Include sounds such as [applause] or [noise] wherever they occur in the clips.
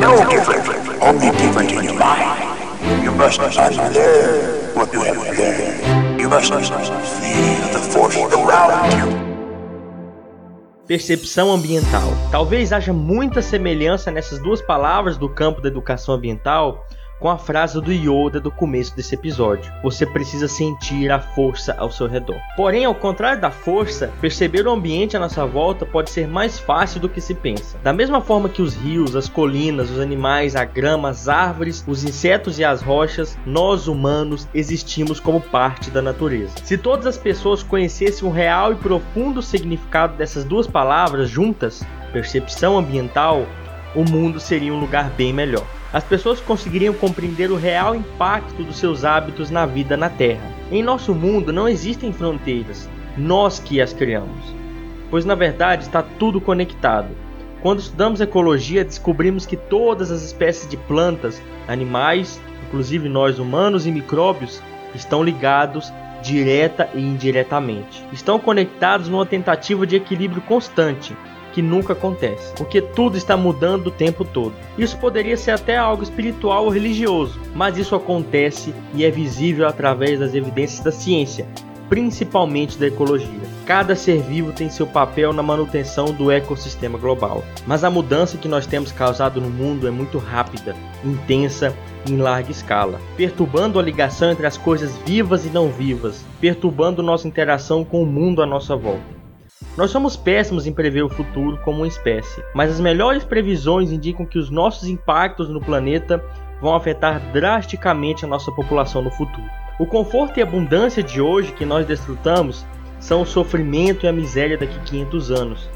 no different, only different in your mind. You must unlearn what you have learned. You must feel the force around you. Percepção ambiental. Talvez haja muita semelhança nessas duas palavras do campo da educação ambiental com a frase do Yoda do começo desse episódio. Você precisa sentir a força ao seu redor. Porém, ao contrário da força, perceber o ambiente à nossa volta pode ser mais fácil do que se pensa. Da mesma forma que os rios, as colinas, os animais, a grama, as árvores, os insetos e as rochas, nós humanos existimos como parte da natureza. Se todas as pessoas conhecessem o real e profundo significado dessas duas palavras juntas, percepção ambiental, o mundo seria um lugar bem melhor as pessoas conseguiriam compreender o real impacto dos seus hábitos na vida na Terra. Em nosso mundo não existem fronteiras, nós que as criamos, pois na verdade está tudo conectado. Quando estudamos ecologia, descobrimos que todas as espécies de plantas, animais, inclusive nós humanos e micróbios, estão ligados direta e indiretamente. Estão conectados numa tentativa de equilíbrio constante, que nunca acontece, porque tudo está mudando o tempo todo. Isso poderia ser até algo espiritual ou religioso, mas isso acontece e é visível através das evidências da ciência, principalmente da ecologia. Cada ser vivo tem seu papel na manutenção do ecossistema global, mas a mudança que nós temos causado no mundo é muito rápida, intensa e em larga escala, perturbando a ligação entre as coisas vivas e não vivas, perturbando nossa interação com o mundo à nossa volta. Nós somos péssimos em prever o futuro como uma espécie, mas as melhores previsões indicam que os nossos impactos no planeta vão afetar drasticamente a nossa população no futuro. O conforto e abundância de hoje que nós desfrutamos são o sofrimento e a miséria daqui a 500 anos.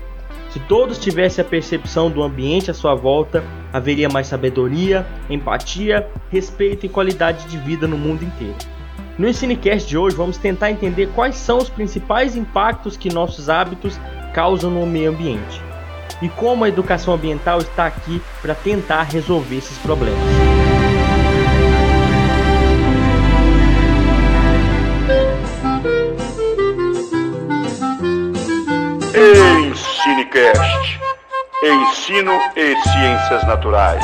Se todos tivessem a percepção do ambiente à sua volta, haveria mais sabedoria, empatia, respeito e qualidade de vida no mundo inteiro. No Ensinecast de hoje vamos tentar entender quais são os principais impactos que nossos hábitos causam no meio ambiente e como a educação ambiental está aqui para tentar resolver esses problemas. Ensinecast Ensino e Ciências Naturais.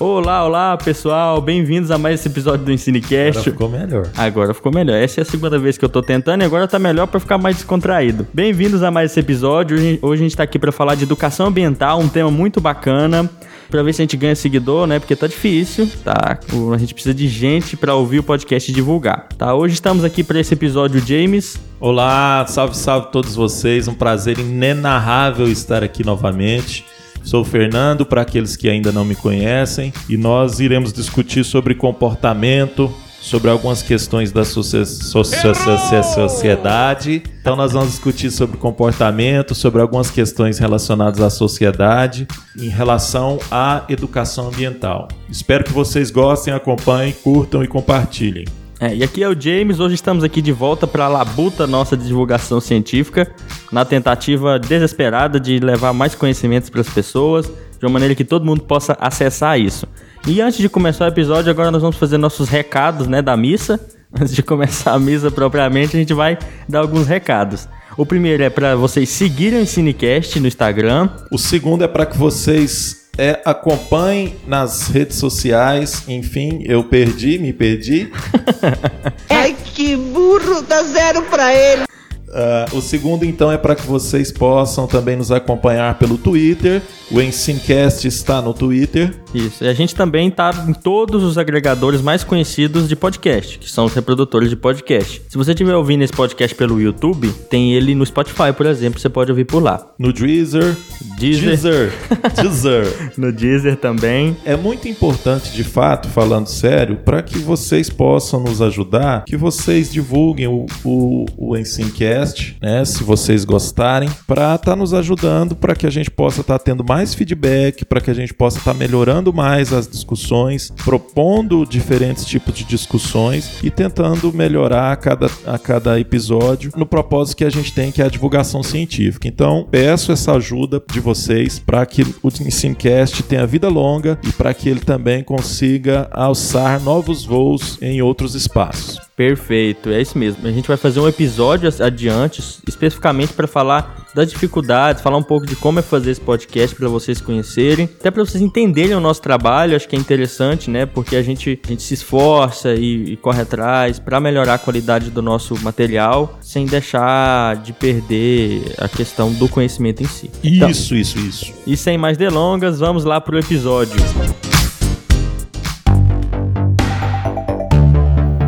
Olá, olá pessoal, bem-vindos a mais esse episódio do Ensinecast. Agora ficou melhor. Agora ficou melhor. Essa é a segunda vez que eu tô tentando e agora tá melhor para ficar mais descontraído. Bem-vindos a mais esse episódio. Hoje a gente tá aqui para falar de educação ambiental, um tema muito bacana. Pra ver se a gente ganha seguidor, né? Porque tá difícil, tá? A gente precisa de gente para ouvir o podcast e divulgar, tá? Hoje estamos aqui para esse episódio, James. Olá, salve, salve todos vocês. Um prazer inenarrável estar aqui novamente. Sou o Fernando, para aqueles que ainda não me conhecem, e nós iremos discutir sobre comportamento, sobre algumas questões da sociedade. Então nós vamos discutir sobre comportamento, sobre algumas questões relacionadas à sociedade em relação à educação ambiental. Espero que vocês gostem, acompanhem, curtam e compartilhem. É, e aqui é o James, hoje estamos aqui de volta para a labuta nossa de divulgação científica, na tentativa desesperada de levar mais conhecimentos para as pessoas, de uma maneira que todo mundo possa acessar isso. E antes de começar o episódio, agora nós vamos fazer nossos recados né, da missa. [laughs] Antes de começar a missa propriamente, a gente vai dar alguns recados. O primeiro é para vocês seguirem o Cinecast no Instagram. O segundo é para que vocês é, acompanhe nas redes sociais. Enfim, eu perdi, me perdi. [laughs] Ai, que burro, dá zero pra ele. Uh, o segundo, então, é para que vocês possam também nos acompanhar pelo Twitter. O Ensincast está no Twitter. Isso. E a gente também está em todos os agregadores mais conhecidos de podcast, que são os reprodutores de podcast. Se você estiver ouvindo esse podcast pelo YouTube, tem ele no Spotify, por exemplo, você pode ouvir por lá. No Deezer. Deezer. Deezer. [laughs] Deezer. no Deezer também. É muito importante, de fato, falando sério, para que vocês possam nos ajudar, que vocês divulguem o, o, o Ensincast né? Se vocês gostarem, para estar tá nos ajudando, para que a gente possa estar tá tendo mais feedback, para que a gente possa estar tá melhorando mais as discussões, propondo diferentes tipos de discussões e tentando melhorar a cada, a cada episódio no propósito que a gente tem, que é a divulgação científica. Então, peço essa ajuda de vocês para que o Ensinecast tenha vida longa e para que ele também consiga alçar novos voos em outros espaços. Perfeito, é isso mesmo. A gente vai fazer um episódio adiante, especificamente para falar das dificuldades, falar um pouco de como é fazer esse podcast para vocês conhecerem, até para vocês entenderem o nosso trabalho. Acho que é interessante, né? Porque a gente, a gente se esforça e, e corre atrás para melhorar a qualidade do nosso material, sem deixar de perder a questão do conhecimento em si. Então, isso, isso, isso. E sem mais delongas, vamos lá pro episódio.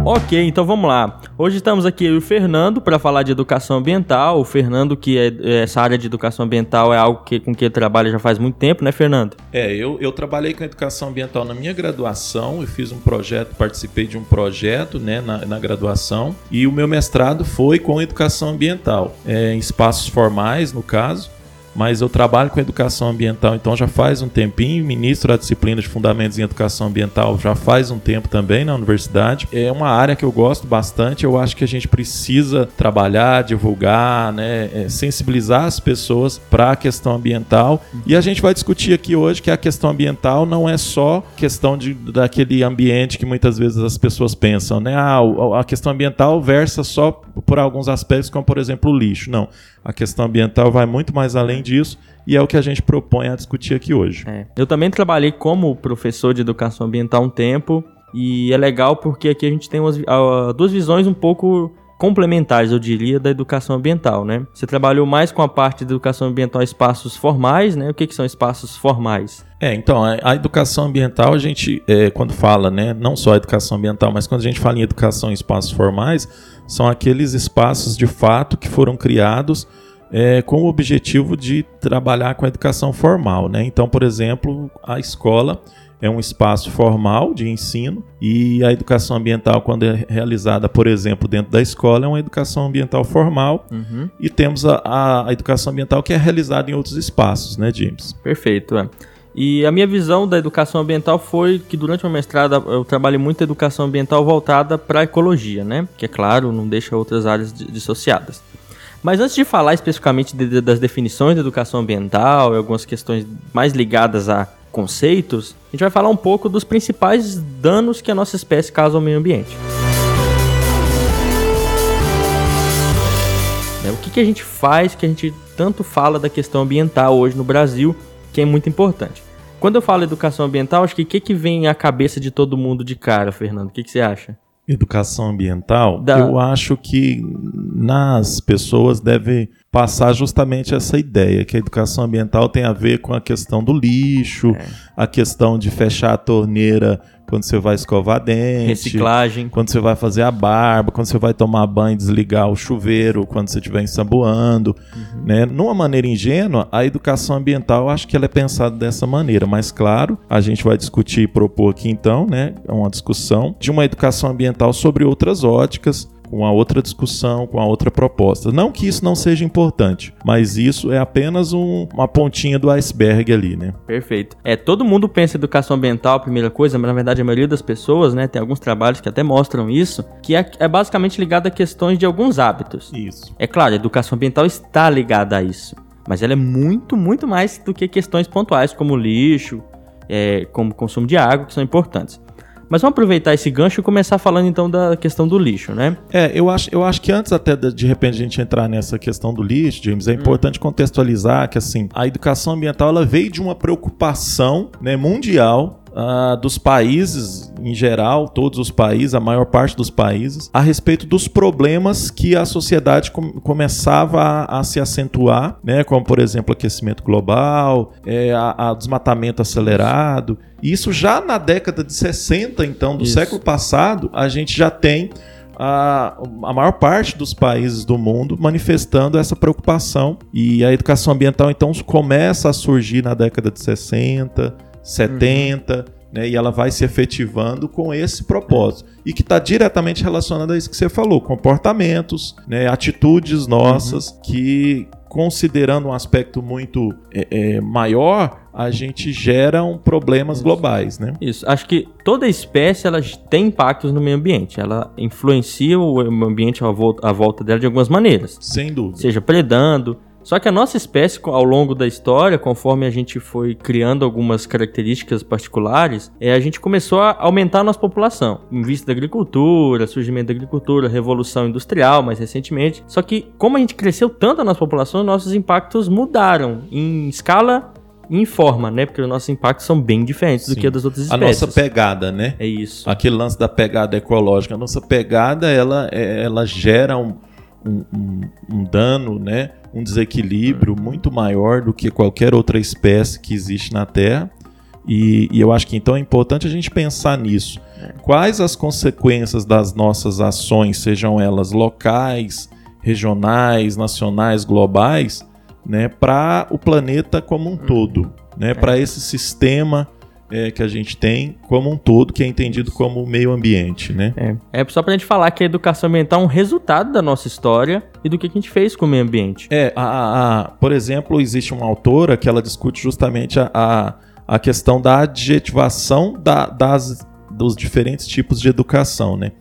Ok, então vamos lá. Hoje estamos aqui eu e o Fernando para falar de educação ambiental. O Fernando, que é, essa área de educação ambiental é algo que, com que ele trabalha já faz muito tempo, né, Fernando? É, eu, eu trabalhei com educação ambiental na minha graduação. Eu fiz um projeto, participei de um projeto né, na, na graduação. E o meu mestrado foi com educação ambiental, é, em espaços formais, no caso mas eu trabalho com educação ambiental então já faz um tempinho, ministro da disciplina de fundamentos em educação ambiental já faz um tempo também na universidade. É uma área que eu gosto bastante, eu acho que a gente precisa trabalhar, divulgar, né, é, sensibilizar as pessoas para a questão ambiental. E a gente vai discutir aqui hoje que a questão ambiental não é só questão de, daquele ambiente que muitas vezes as pessoas pensam, né? Ah, a questão ambiental versa só por alguns aspectos, como por exemplo o lixo. Não. A questão ambiental vai muito mais além disso e é o que a gente propõe a discutir aqui hoje. É. Eu também trabalhei como professor de educação ambiental um tempo e é legal porque aqui a gente tem umas, duas visões um pouco complementares, eu diria, da educação ambiental, né? Você trabalhou mais com a parte de educação ambiental espaços formais, né? O que, que são espaços formais? É, então, a, educação ambiental, a gente, é, quando fala, né, não só a educação ambiental, mas quando a gente fala em educação em espaços formais, são aqueles espaços de fato que foram criados é, com o objetivo de trabalhar com a educação formal. Né? Então, por exemplo, a escola é um espaço formal de ensino e a educação ambiental, quando é realizada, por exemplo, dentro da escola, é uma educação ambiental formal uhum. e temos a, a, educação ambiental que é realizada em outros espaços, né, James? Perfeito. É. E a minha visão da educação ambiental foi que durante o mestrado eu trabalhei muito educação ambiental voltada para a ecologia, né? Que é claro, não deixa outras áreas dissociadas. Mas antes de falar especificamente de, de, das definições de educação ambiental e algumas questões mais ligadas a conceitos, a gente vai falar um pouco dos principais danos que a nossa espécie causa ao meio ambiente. Né, o que, que a gente faz que a gente tanto fala da questão ambiental hoje no Brasil que é muito importante. Quando eu falo educação ambiental, acho que o que, que vem à cabeça de todo mundo de cara, Fernando? O que, que você acha? Educação ambiental, da... eu acho que nas pessoas deve passar justamente essa ideia que a educação ambiental tem a ver com a questão do lixo, é. a questão de fechar a torneira quando você vai escovar dente, reciclagem, quando você vai fazer a barba, quando você vai tomar banho, desligar o chuveiro, quando você estiver ensaboando, uhum. né? Numa maneira ingênua, a educação ambiental, acho que ela é pensada dessa maneira, mas claro, a gente vai discutir e propor aqui então, né, uma discussão de uma educação ambiental sobre outras óticas, com a outra discussão, com a outra proposta. Não que isso não seja importante, mas isso é apenas um, uma pontinha do iceberg ali, né? Perfeito. É, todo mundo pensa em educação ambiental, primeira coisa, mas na verdade a maioria das pessoas, né, tem alguns trabalhos que até mostram isso, que é, é basicamente ligado a questões de alguns hábitos. Isso. É claro, a educação ambiental está ligada a isso, mas ela é muito, muito mais do que questões pontuais como lixo, é, como consumo de água, que são importantes. Mas vamos aproveitar esse gancho e começar falando então da questão do lixo, né? É, eu acho, eu acho que antes até de, de repente a gente entrar nessa questão do lixo, James, é importante hum. contextualizar que assim, a educação ambiental ela veio de uma preocupação né, mundial Uh, dos países em geral, todos os países, a maior parte dos países, a respeito dos problemas que a sociedade com começava a, a, se acentuar, né, como por exemplo aquecimento global, é, a, a desmatamento acelerado. Isso já na década de 60, então, do Isso. século passado, a gente já tem a, a, maior parte dos países do mundo manifestando essa preocupação. E a educação ambiental, então, começa a surgir na década de 60, 70, uhum. né, e ela vai se efetivando com esse propósito. E que está diretamente relacionado a isso que você falou: comportamentos, né, atitudes nossas uhum. que, considerando um aspecto muito é, é, maior, a gente gera um problemas Isso. globais, né? Isso. Acho que toda espécie ela tem impactos no meio ambiente. Ela influencia o ambiente à volta, à volta dela de algumas maneiras. Sem dúvida. Seja predando, Só que a nossa espécie, ao longo da história, conforme a gente foi criando algumas características particulares, é, a gente começou a aumentar a nossa população. Em vista da agricultura, surgimento da agricultura, revolução industrial mais recentemente. Só que, como a gente cresceu tanto a nossa população, nossos impactos mudaram em escala e em forma, né? Porque os nossos impactos são bem diferentes Sim. do que a das outras A espécies. nossa pegada, né? É isso. Aquele lance da pegada ecológica. A nossa pegada, ela, é- ela gera um, um, um- um dano, né? Um desequilíbrio muito maior do que qualquer outra espécie que existe na Terra. E, e eu acho que então é importante a gente pensar nisso. Quais as consequências das nossas ações, sejam elas locais, regionais, nacionais, globais, né, para o planeta como um todo, né, para esse sistema é, que a gente tem como um todo, que é entendido como meio ambiente, né? É. é só pra gente falar que a educação ambiental é um resultado da nossa história e do que a gente fez com o meio ambiente. É, a, a- por exemplo, existe uma autora que ela discute justamente a, a, a questão da adjetivação da- das, dos diferentes tipos de educação, né?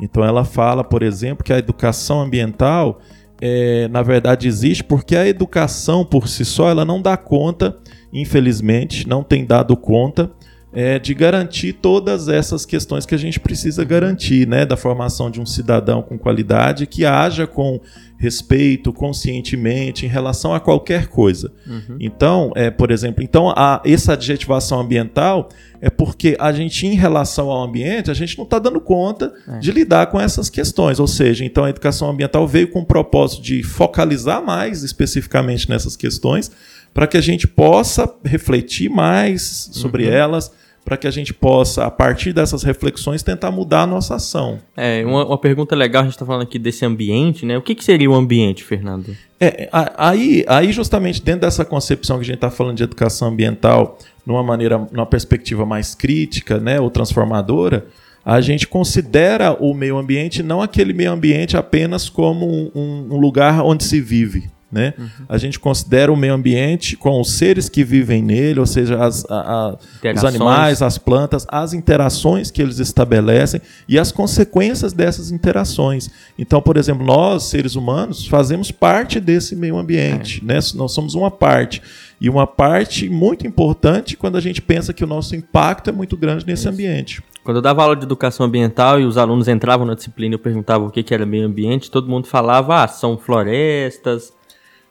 Então ela fala, por exemplo, que a educação ambiental, é, na verdade, existe porque a educação por si só ela não dá conta, infelizmente, não tem dado conta é, de garantir todas essas questões que a gente precisa garantir, né? Da formação de um cidadão com qualidade que haja com respeito, conscientemente, em relação a qualquer coisa. Então, é, por exemplo, então a, essa adjetivação ambiental é porque a gente, em relação ao ambiente, a gente não está dando conta de lidar com essas questões. Ou seja, então a educação ambiental veio com o propósito de focalizar mais especificamente nessas questões, para que a gente possa refletir mais sobre elas, para que a gente possa, a partir dessas reflexões, tentar mudar a nossa ação. É, uma, uma pergunta legal, a gente tá falando aqui desse ambiente, né? O que, que seria o ambiente, Fernando? É, aí, aí justamente dentro dessa concepção que a gente está falando de educação ambiental, numa maneira, numa perspectiva mais crítica, né, ou transformadora, a gente considera o meio ambiente não aquele meio ambiente apenas como um- um lugar onde se vive. Né? A gente considera o meio ambiente com os seres que vivem nele, ou seja, as, a- a- os animais, as plantas, as interações que eles estabelecem e as consequências dessas interações. Então, por exemplo, nós, seres humanos, fazemos parte desse meio ambiente, né? Nós somos uma parte. E uma parte muito importante quando a gente pensa que o nosso impacto é muito grande nesse ambiente. Quando eu dava aula de educação ambiental e os alunos entravam na disciplina e eu perguntava o que, que era meio ambiente, todo mundo falava, ah, são florestas.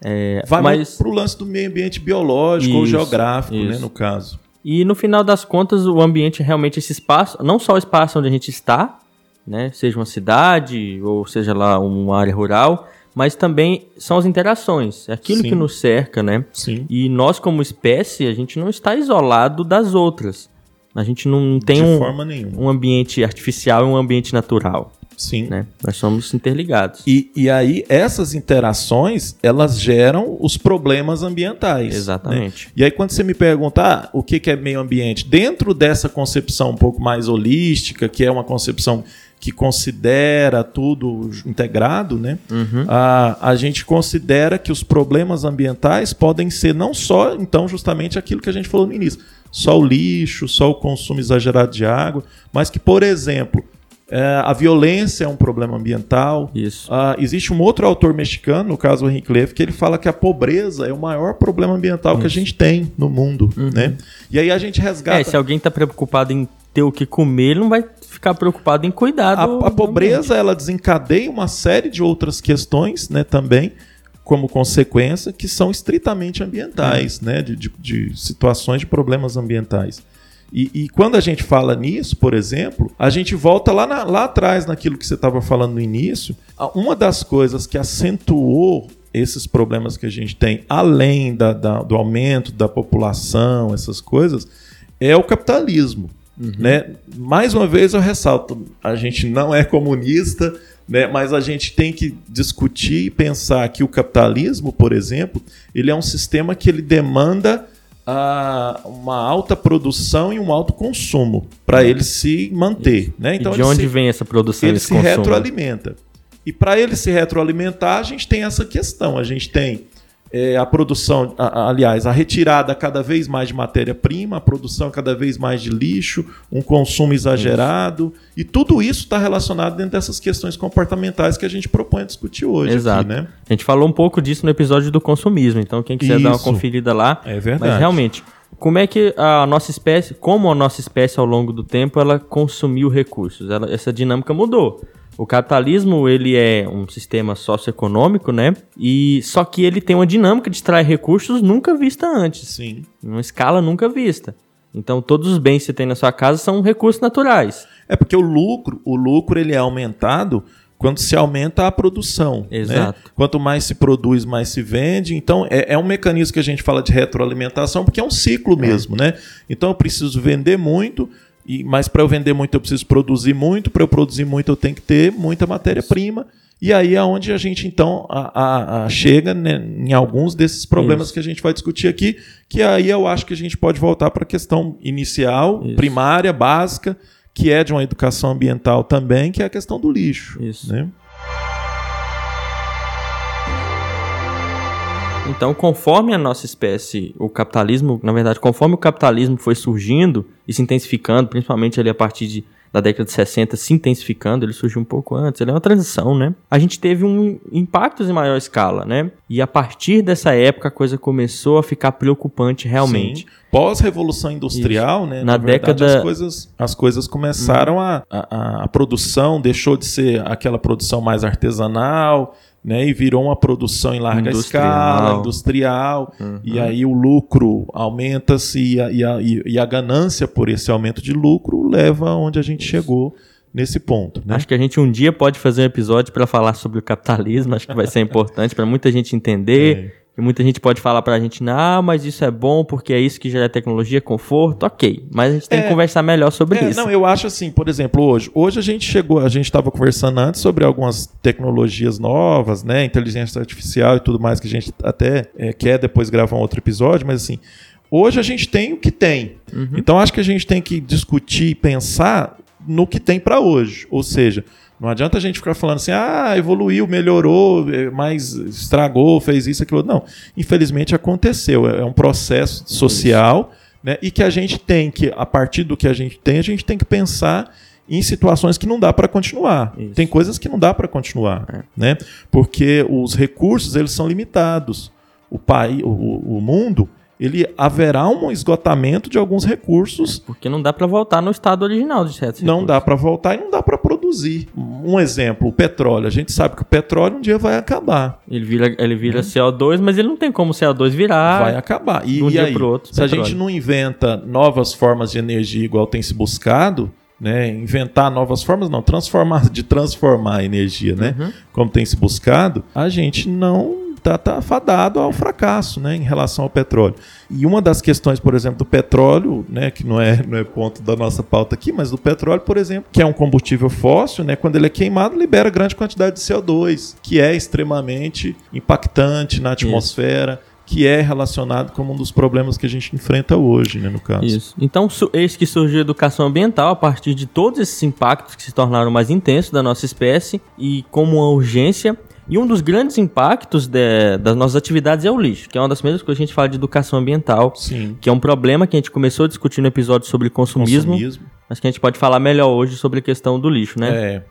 É, Vai mas para o lance do meio ambiente biológico ou Isso, geográfico, né, isso. no caso. E no final das contas, o ambiente é realmente esse espaço, não só o espaço onde a gente está, né, seja uma cidade ou seja lá uma área rural, mas também são as interações, é aquilo Sim. que nos cerca, né? Sim. E nós como espécie, a gente não está isolado das outras. A gente não tem um, um ambiente artificial e um ambiente natural, Sim. né? Nós somos interligados. E, e aí, essas interações, elas geram os problemas ambientais. né? Exatamente. E aí, quando você me pergunta ah, o que que é meio ambiente, dentro dessa concepção um pouco mais holística, que é uma concepção que considera tudo integrado, né? Uhum. A, a gente considera que os problemas ambientais podem ser não só, então, justamente aquilo que a gente falou no início, só o lixo, só o consumo exagerado de água, mas que, por exemplo, é, a violência é um problema ambiental, Isso. ah, existe um outro autor mexicano, no caso o Henrique Leff, que ele fala que a pobreza é o maior problema ambiental que a gente tem no mundo, né? E aí a gente resgata É, se alguém está preocupado em ter o que comer, ele não vai ficar preocupado em cuidar a, do pobreza ela desencadeia uma série de outras questões, né, também como consequência que são estritamente ambientais, né, de, de- de situações de problemas ambientais. E, e quando a gente fala nisso, por exemplo, a gente volta lá, na- lá atrás naquilo que você estava falando no início. Uma das coisas que acentuou esses problemas que a gente tem, além da- da- do aumento da população, essas coisas, é o capitalismo. Né? Mais uma vez eu ressalto, a gente não é comunista, né? mas a gente tem que discutir e pensar que o capitalismo, por exemplo, ele é um sistema que ele demanda uma alta produção e um alto consumo para ele se manter. Né? e de onde se- vem essa produção, ele esse se consumo? retroalimenta. E para ele se retroalimentar, a gente tem essa questão. A gente tem é, a produção, a- a- aliás, a retirada cada vez mais de matéria-prima, a produção cada vez mais de lixo, um consumo exagerado, e tudo isso está relacionado dentro dessas questões comportamentais que a gente propõe discutir hoje Exato. aqui, né? A gente falou um pouco disso no episódio do consumismo, então quem quiser dar uma Isso. conferida lá. É verdade. Mas realmente, como é que a nossa espécie, como a nossa espécie ao longo do tempo, ela consumiu recursos? Ela- essa dinâmica mudou. O capitalismo, ele é um sistema socioeconômico, né? E só que ele tem uma dinâmica de extrair recursos nunca vista antes, Sim. numa escala nunca vista. Então, todos os bens que você tem na sua casa são recursos naturais. É porque o lucro, o lucro ele é aumentado quando se aumenta a produção. né? Exato. Quanto mais se produz, mais se vende. Então, é, é um mecanismo que a gente fala de retroalimentação, porque é um ciclo mesmo, né? Então, eu preciso vender muito, e, mas para eu vender muito, eu preciso produzir muito. Para eu produzir muito, eu tenho que ter muita matéria-prima. E aí é onde a gente, então, a- a- a chega né, em alguns desses problemas Isso. que a gente vai discutir aqui, que aí eu acho que a gente pode voltar para a questão inicial, Isso. primária, básica, que é de uma educação ambiental também, que é a questão do lixo. Isso. Né? Então, conforme a nossa espécie, o capitalismo, na verdade, conforme o capitalismo foi surgindo e se intensificando, principalmente ali a partir de, da década de 60, se intensificando, ele surgiu um pouco antes, ele é uma transição, né? A gente teve um impactos em maior escala, né? E a partir dessa época a coisa começou a ficar preocupante realmente. Pós-revolução industrial, né? Na verdade, década- as coisas, as coisas começaram a, a, a produção deixou de ser aquela produção mais artesanal, né? E virou uma produção em larga Industrial. escala, industrial. E aí o lucro aumenta-se e a, e, e- a ganância por esse aumento de lucro leva onde a gente chegou nesse ponto. Né? Acho que a gente um dia pode fazer um episódio para falar sobre o capitalismo, acho que vai ser importante para muita gente entender. É. E muita gente pode falar pra gente, não, mas isso é bom porque é isso que gera tecnologia, conforto, ok. Mas a gente tem É. que conversar melhor sobre É, isso. não, eu acho assim, por exemplo, hoje. Hoje a gente chegou, a gente estava conversando antes sobre algumas tecnologias novas, né? Inteligência artificial e tudo mais, que a gente até é, quer depois gravar um outro episódio, mas assim, hoje a gente tem o que tem. Então acho que a gente tem que discutir e pensar no que tem para hoje. Ou seja, não adianta a gente ficar falando assim, ah, evoluiu, melhorou, é, mas estragou, fez isso, aquilo. Não, infelizmente aconteceu. É é um processo social né? E que a gente tem que, a partir do que a gente tem, a gente tem que pensar em situações que não dá para continuar. Isso. Tem coisas que não dá para continuar, né? Porque os recursos eles são limitados. O país, o, o mundo, ele haverá um esgotamento de alguns recursos. Porque não dá pra voltar no estado original de certos Não recursos. dá para voltar e não dá para produzir. Um exemplo, o petróleo. A gente sabe que o petróleo um dia vai acabar. Ele vira, ele vira CO2, mas ele não tem como CO2 virar. Vai acabar. E, um e dia aí, pro outro, se a petróleo. gente não inventa novas formas de energia igual tem se buscado, né, inventar novas formas, não, transformar, de transformar a energia, né, Uhum. como tem se buscado, a gente não tá, tá fadado ao fracasso, né, em relação ao petróleo. E uma das questões, por exemplo, do petróleo, né, que não é, não é ponto da nossa pauta aqui, mas do petróleo, por exemplo, que é um combustível fóssil, né, quando ele é queimado, libera grande quantidade de CO2, que é extremamente impactante na atmosfera, que é relacionado como um dos problemas que a gente enfrenta hoje, né, no caso. Isso. Então, eis que surgiu a educação ambiental a partir de todos esses impactos que se tornaram mais intensos da nossa espécie e como uma urgência. E um dos grandes impactos de- das nossas atividades é o lixo, que é uma das primeiras coisas que a gente fala de educação ambiental, Sim. que é um problema que a gente começou a discutir no episódio sobre consumismo, Consumismo. mas que a gente pode falar melhor hoje sobre a questão do lixo, né? É.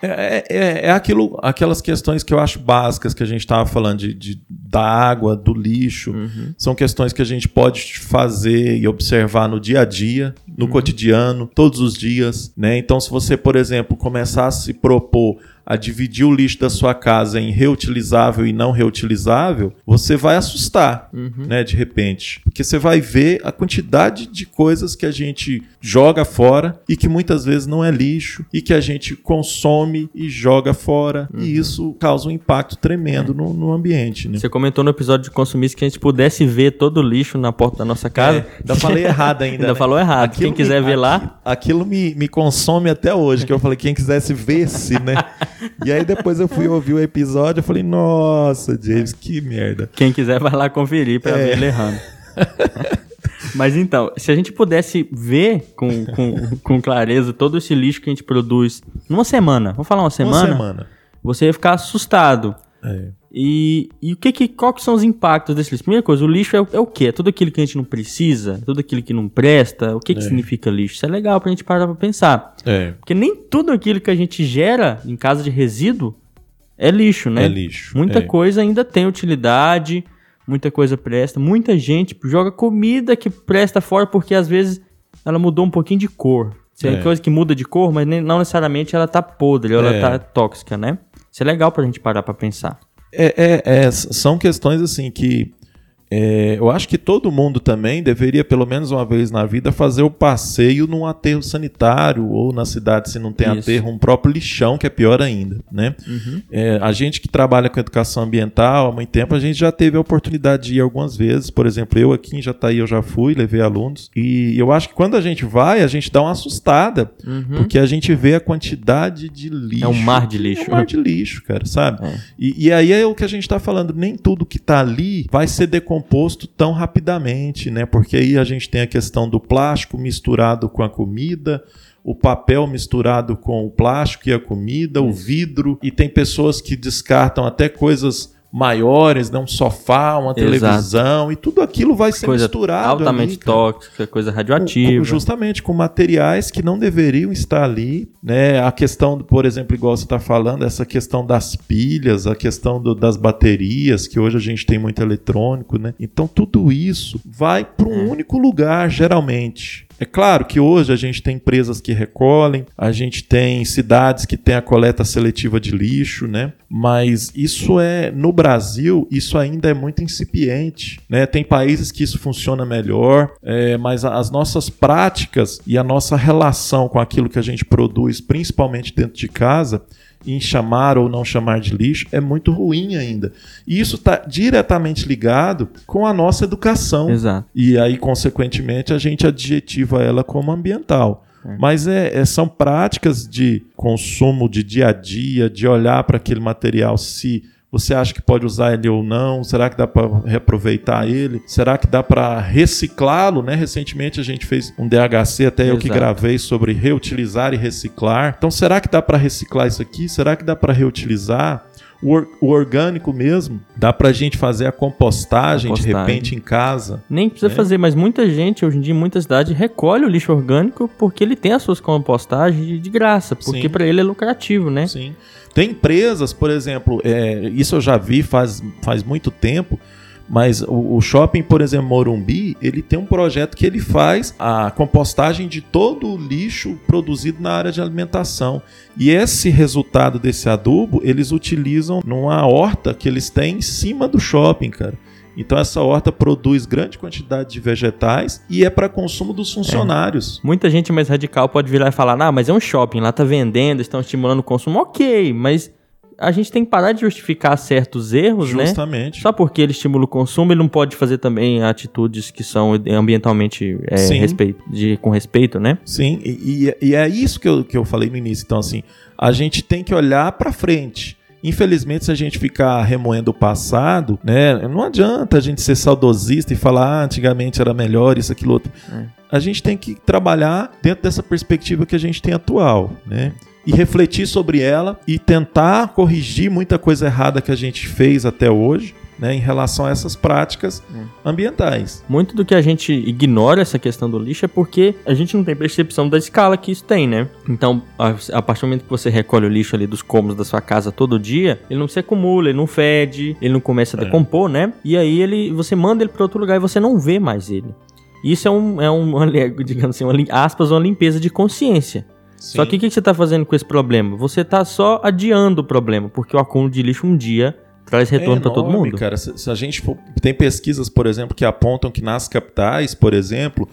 É, é, é aquilo, aquelas questões que eu acho básicas que a gente estava falando de, de- da água, do lixo. São questões que a gente pode fazer e observar no dia a dia, no cotidiano, todos os dias. Né? Então, se você, por exemplo, começar a se propor a dividir o lixo da sua casa em reutilizável e não reutilizável, você vai assustar, né, de repente. Porque você vai ver a quantidade de coisas que a gente joga fora e que muitas vezes não é lixo e que a gente consome e joga fora e isso causa um impacto tremendo no, no ambiente, né? Você comentou no episódio de consumismo que a gente pudesse ver todo o lixo na porta da nossa casa. É, ainda falei errado ainda. [laughs] Ainda né? falou errado. Quem quiser ver lá- Aquilo me, me consome até hoje, que eu falei, quem quisesse ver-se, né? [laughs] E aí depois eu fui ouvir o episódio, eu falei, nossa, James, que merda. Quem quiser vai lá conferir pra É. ver ele errando. Mas então, se a gente pudesse ver com, com, com clareza todo esse lixo que a gente produz numa semana, vamos falar uma semana? Uma semana. você ia ficar assustado. É. E, e o que que, qual que são os impactos desse lixo? Primeira coisa, o lixo é, o- é o quê? É tudo aquilo que a gente não precisa? Tudo aquilo que não presta? O que que significa lixo? Isso é legal pra gente parar pra pensar. É. Porque nem tudo aquilo que a gente gera em casa de resíduo é lixo, né? É lixo. Muita é. coisa ainda tem utilidade, muita coisa presta. Muita gente joga comida que presta fora porque às vezes ela mudou um pouquinho de cor. Tem É. coisa que muda de cor, mas nem- não necessariamente ela tá podre ou ela É. tá tóxica, né? Isso é legal pra gente parar pra pensar. É, é, é, são questões assim que é, eu acho que todo mundo também deveria, pelo menos uma vez na vida, fazer o passeio num aterro sanitário ou na cidade, se não tem Isso. aterro, um próprio lixão, que é pior ainda. Né? É, a gente que trabalha com educação ambiental há muito tempo, a gente já teve a oportunidade de ir algumas vezes. Por exemplo, eu aqui em Jataí eu já fui, levei alunos. E eu acho que quando a gente vai, a gente dá uma assustada, porque a gente vê a quantidade de lixo. É um mar de lixo. É um mar de lixo, cara, sabe? É. E, e aí é o que a gente está falando, nem tudo que está ali vai ser decomposto tão rapidamente, né? Porque aí a gente tem a questão do plástico misturado com a comida, o papel misturado com o plástico e a comida, o vidro, e tem pessoas que descartam até coisas maiores, né? um sofá, uma Exato. televisão, e tudo aquilo vai ser coisa misturado altamente ali, tóxica, coisa com- radioativa. justamente com materiais que não deveriam estar ali, né? A questão, por exemplo, igual você está falando, essa questão das pilhas, a questão do- das baterias, que hoje a gente tem muito eletrônico, né? Então tudo isso vai para um único lugar, geralmente. É claro que hoje a gente tem empresas que recolhem, a gente tem cidades que têm a coleta seletiva de lixo, né? Mas isso é no Brasil, isso ainda é muito incipiente, né? Tem países que isso funciona melhor, é, mas as nossas práticas e a nossa relação com aquilo que a gente produz, principalmente dentro de casa, em chamar ou não chamar de lixo, é muito ruim ainda. E isso está diretamente ligado com a nossa educação. Exato. E aí, consequentemente, a gente adjetiva ela como ambiental. Mas é, é- são práticas de consumo de dia a dia, de olhar para aquele material se você acha que pode usar ele ou não, será que dá para reaproveitar ele? Será que dá para reciclá-lo, né? Recentemente a gente fez um DHC, até eu que Exato. gravei sobre reutilizar e reciclar. Então, será que dá para reciclar isso aqui? Será que dá para reutilizar? O, or- o orgânico mesmo, dá pra gente fazer a compostagem, de Compostagem. repente em casa. Nem precisa É. fazer, mas muita gente, hoje em dia, em muita cidade, recolhe o lixo orgânico porque ele tem as suas compostagens de- de graça, porque pra ele é lucrativo, né? Sim. Tem empresas, por exemplo, é, isso eu já vi faz, faz muito tempo, mas o, o shopping, por exemplo, Morumbi, ele tem um projeto que ele faz a compostagem de todo o lixo produzido na área de alimentação. E esse resultado desse adubo, eles utilizam numa horta que eles têm em cima do shopping, cara. Então essa horta produz grande quantidade de vegetais e é para consumo dos funcionários. Muita gente mais radical pode virar e falar, ah, mas é um shopping, lá tá vendendo, estão estimulando o consumo. Ok, mas a gente tem que parar de justificar certos erros, né? Justamente. Só porque ele estimula o consumo, ele não pode fazer também atitudes que são ambientalmente é, respeito, de, com respeito, né? Sim, e, e- e é isso que eu, que eu falei no início. Então, assim, a gente tem que olhar para frente. Infelizmente, se a gente ficar remoendo o passado, né, não adianta a gente ser saudosista e falar ah, antigamente era melhor, isso, aquilo, outro. A gente tem que trabalhar dentro dessa perspectiva que a gente tem atual, né? E refletir sobre ela e tentar corrigir muita coisa errada que a gente fez até hoje, né, em relação a essas práticas ambientais. Muito do que a gente ignora essa questão do lixo é porque a gente não tem percepção da escala que isso tem, né? Então, a, a partir do momento que você recolhe o lixo ali dos cômodos da sua casa todo dia, ele não se acumula, ele não fede, ele não começa a É. decompor, né? E aí ele, você manda ele para outro lugar e você não vê mais ele. Isso é um, é um [laughs] digamos assim, uma, aspas, uma limpeza de consciência. Só que o que, que você está fazendo com esse problema? Você está só adiando o problema, porque o acúmulo de lixo um dia traz retorno para todo É mundo. Cara, se, se a gente for, tem pesquisas, por exemplo, que apontam que nas capitais, por exemplo,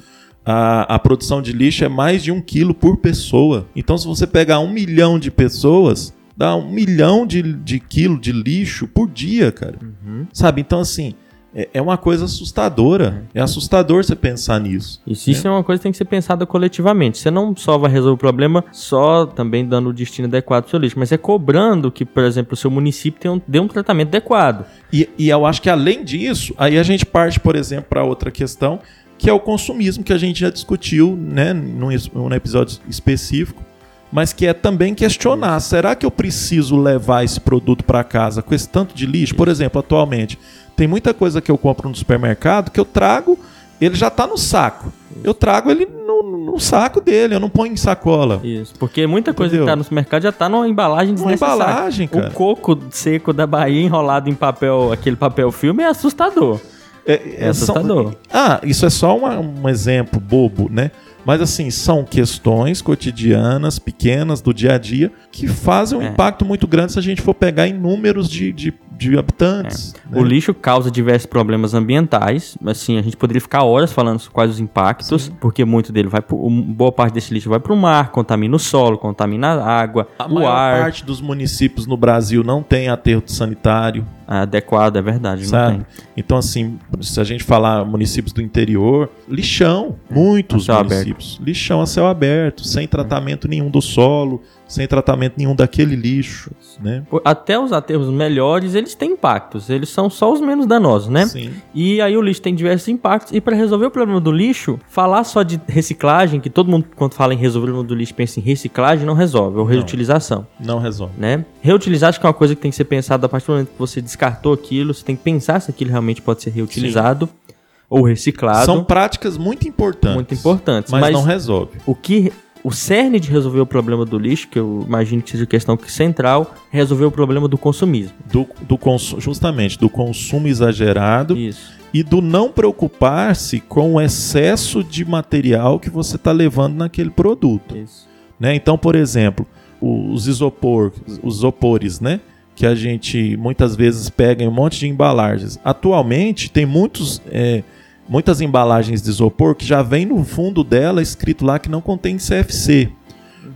a, a produção de lixo é mais de um quilo por pessoa. Então, se você pegar um milhão de pessoas, dá um milhão de, de quilo de lixo por dia, cara. Uhum. Sabe? Então, assim, é, é uma coisa assustadora. É assustador você pensar nisso. Isso, isso é uma coisa que tem que ser pensada coletivamente. Você não só vai resolver o problema só também dando o destino adequado pro seu lixo, mas é cobrando que, por exemplo, o seu município tenha um, dê um tratamento adequado. E, e eu acho que além disso, aí a gente parte, por exemplo, para outra questão, que é o consumismo que a gente já discutiu, né, num, num episódio específico, mas que é também questionar: será que eu preciso levar esse produto para casa com esse tanto de lixo? Por exemplo, atualmente, tem muita coisa que eu compro no supermercado que eu trago, ele já está no saco. Eu trago ele no, no, saco dele, eu não ponho em sacola. Isso, porque muita coisa Entendeu? que tá no supermercado já tá numa embalagem Uma desnecessária. embalagem, cara. O coco seco da Bahia enrolado em papel, aquele papel filme é assustador. É, É assustador. Ah, isso é só uma- um exemplo bobo, né? Mas assim, são questões cotidianas, pequenas, do dia a dia, que fazem um É. impacto muito grande se a gente for pegar em números de, de, de habitantes. né? O lixo causa diversos problemas ambientais. Assim, a gente poderia ficar horas falando quais os impactos, porque muito dele vai pro, boa parte desse lixo vai para o mar, contamina o solo, contamina a água, A o maior ar. parte dos municípios no Brasil não tem aterro sanitário, Adequado, é verdade, não sabe? tem. Então, assim, se a gente falar municípios do interior, lixão, muitos municípios. Lixão a céu aberto, sem tratamento nenhum do solo, sem tratamento nenhum daquele lixo, né? Até os aterros melhores, eles têm impactos. Eles são só os menos danosos, né? Sim. E aí o lixo tem diversos impactos. E para resolver o problema do lixo, falar só de reciclagem, que todo mundo quando fala em resolver o problema do lixo pensa em reciclagem, não resolve, ou reutilização, Não resolve. né? Reutilizar acho que é uma coisa que tem que ser pensada a partir do momento que você descartou aquilo, você tem que pensar se aquilo realmente pode ser reutilizado ou reciclado. São práticas muito importantes. muito importantes, Mas, mas, não resolve. o que o cerne de resolver o problema do lixo, que eu imagino que seja questão que central, é resolver o problema do consumismo. Do, do justamente do consumo exagerado Isso. e do não preocupar-se com o excesso de material que você está levando naquele produto. Isso. né? Então, por exemplo, os isopor, os isopores, né? Que a gente muitas vezes pega em um monte de embalagens. Atualmente tem muitos, é, muitas embalagens de isopor que já vem no fundo dela escrito lá que não contém CFC.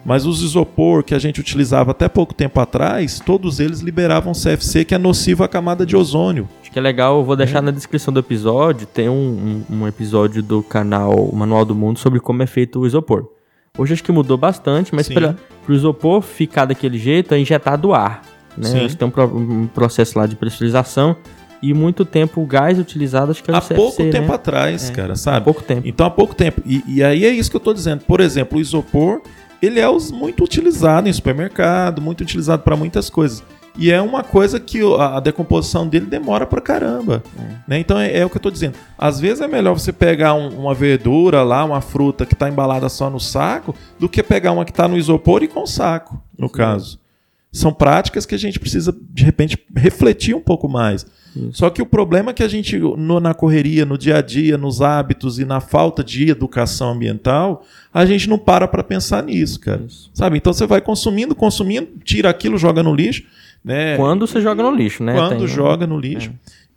Mas os isopor que a gente utilizava até pouco tempo atrás, todos eles liberavam CFC que é nocivo à camada de ozônio. Acho que é legal, eu vou deixar na descrição do episódio, tem um, um, um episódio do canal Manual do Mundo sobre como é feito o isopor. Hoje acho que mudou bastante, mas para o isopor ficar daquele jeito é injetado ar. Né? Tem um, um processo lá de pressurização e muito tempo o gás utilizado acho que era Há o CFC, pouco né? tempo atrás, É. cara, Há sabe? pouco tempo. Então há pouco tempo. E, e aí é isso que eu tô dizendo. Por exemplo, o isopor, ele é os- muito utilizado em supermercado, muito utilizado para muitas coisas. E é uma coisa que a a decomposição dele demora pra caramba. né? Então é, é o que eu tô dizendo. Às vezes é melhor você pegar um- uma verdura lá, uma fruta que tá embalada só no saco, do que pegar uma que tá no isopor e com saco, no caso. São práticas que a gente precisa, de repente, refletir um pouco mais. Só que o problema é que a gente, no- na correria, no dia a dia, nos hábitos e na falta de educação ambiental, a gente não para para pensar nisso, cara. Isso. Sabe? Então você vai consumindo, consumindo, tira aquilo, joga no lixo, né? Quando você joga no lixo, né? Quando Tem- joga no lixo.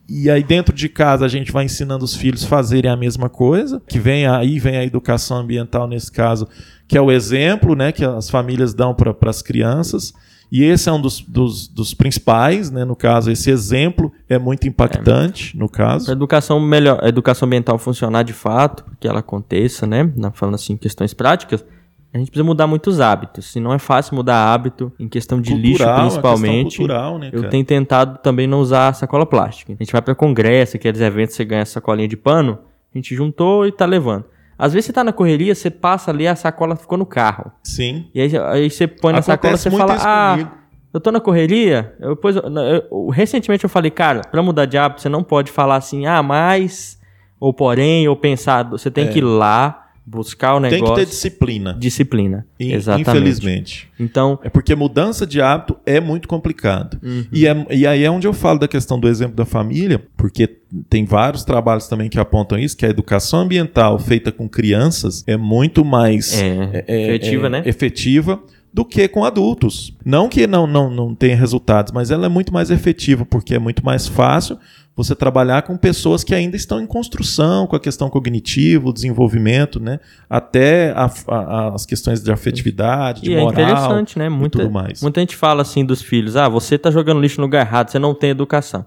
E aí dentro de casa a gente vai ensinando os filhos a fazerem a mesma coisa, que vem aí vem a educação ambiental nesse caso, que é o exemplo, né, que as famílias dão para as crianças. E esse é um dos, dos, dos principais, né? No caso, esse exemplo é muito impactante, no Para caso. educação melhor, a educação ambiental funcionar de fato, que ela aconteça, né? Falando assim, questões práticas, a gente precisa mudar muitos hábitos. E não é fácil mudar hábito em questão de lixo, Cultural, a questão principalmente. cultural, né, Eu tenho tentado também não usar sacola plástica. A gente vai para congresso, aqueles eventos, você ganha sacolinha de pano, a gente juntou e tá levando. Às vezes você tá na correria, você passa ali, a sacola ficou no carro. Sim. E aí, aí você põe na sacola, você fala, ah, comigo. eu tô na correria. Eu, depois, eu- eu- recentemente eu falei, cara, pra mudar de hábito, você não pode falar assim, ah, mas, ou porém, ou pensar. Você tem É. que ir lá, buscar o Tem negócio. que ter disciplina. disciplina. In- Exatamente. Infelizmente. Então, É porque mudança de hábito é muito complicado. Uhum. E, é- e aí é onde eu falo da questão do exemplo da família, porque tem vários trabalhos também que apontam isso, que a educação ambiental feita com crianças é muito mais é, efetiva, é, né? efetiva do que com adultos. Não que não, não, não tenha resultados, mas ela é muito mais efetiva, porque é muito mais fácil você trabalhar com pessoas que ainda estão em construção com a questão cognitiva, o desenvolvimento, né? Até a- a- as questões de afetividade, de E é moral interessante, né? Muita, tudo mais. muita gente fala assim dos filhos: ah, você tá jogando lixo no lugar errado, você não tem educação.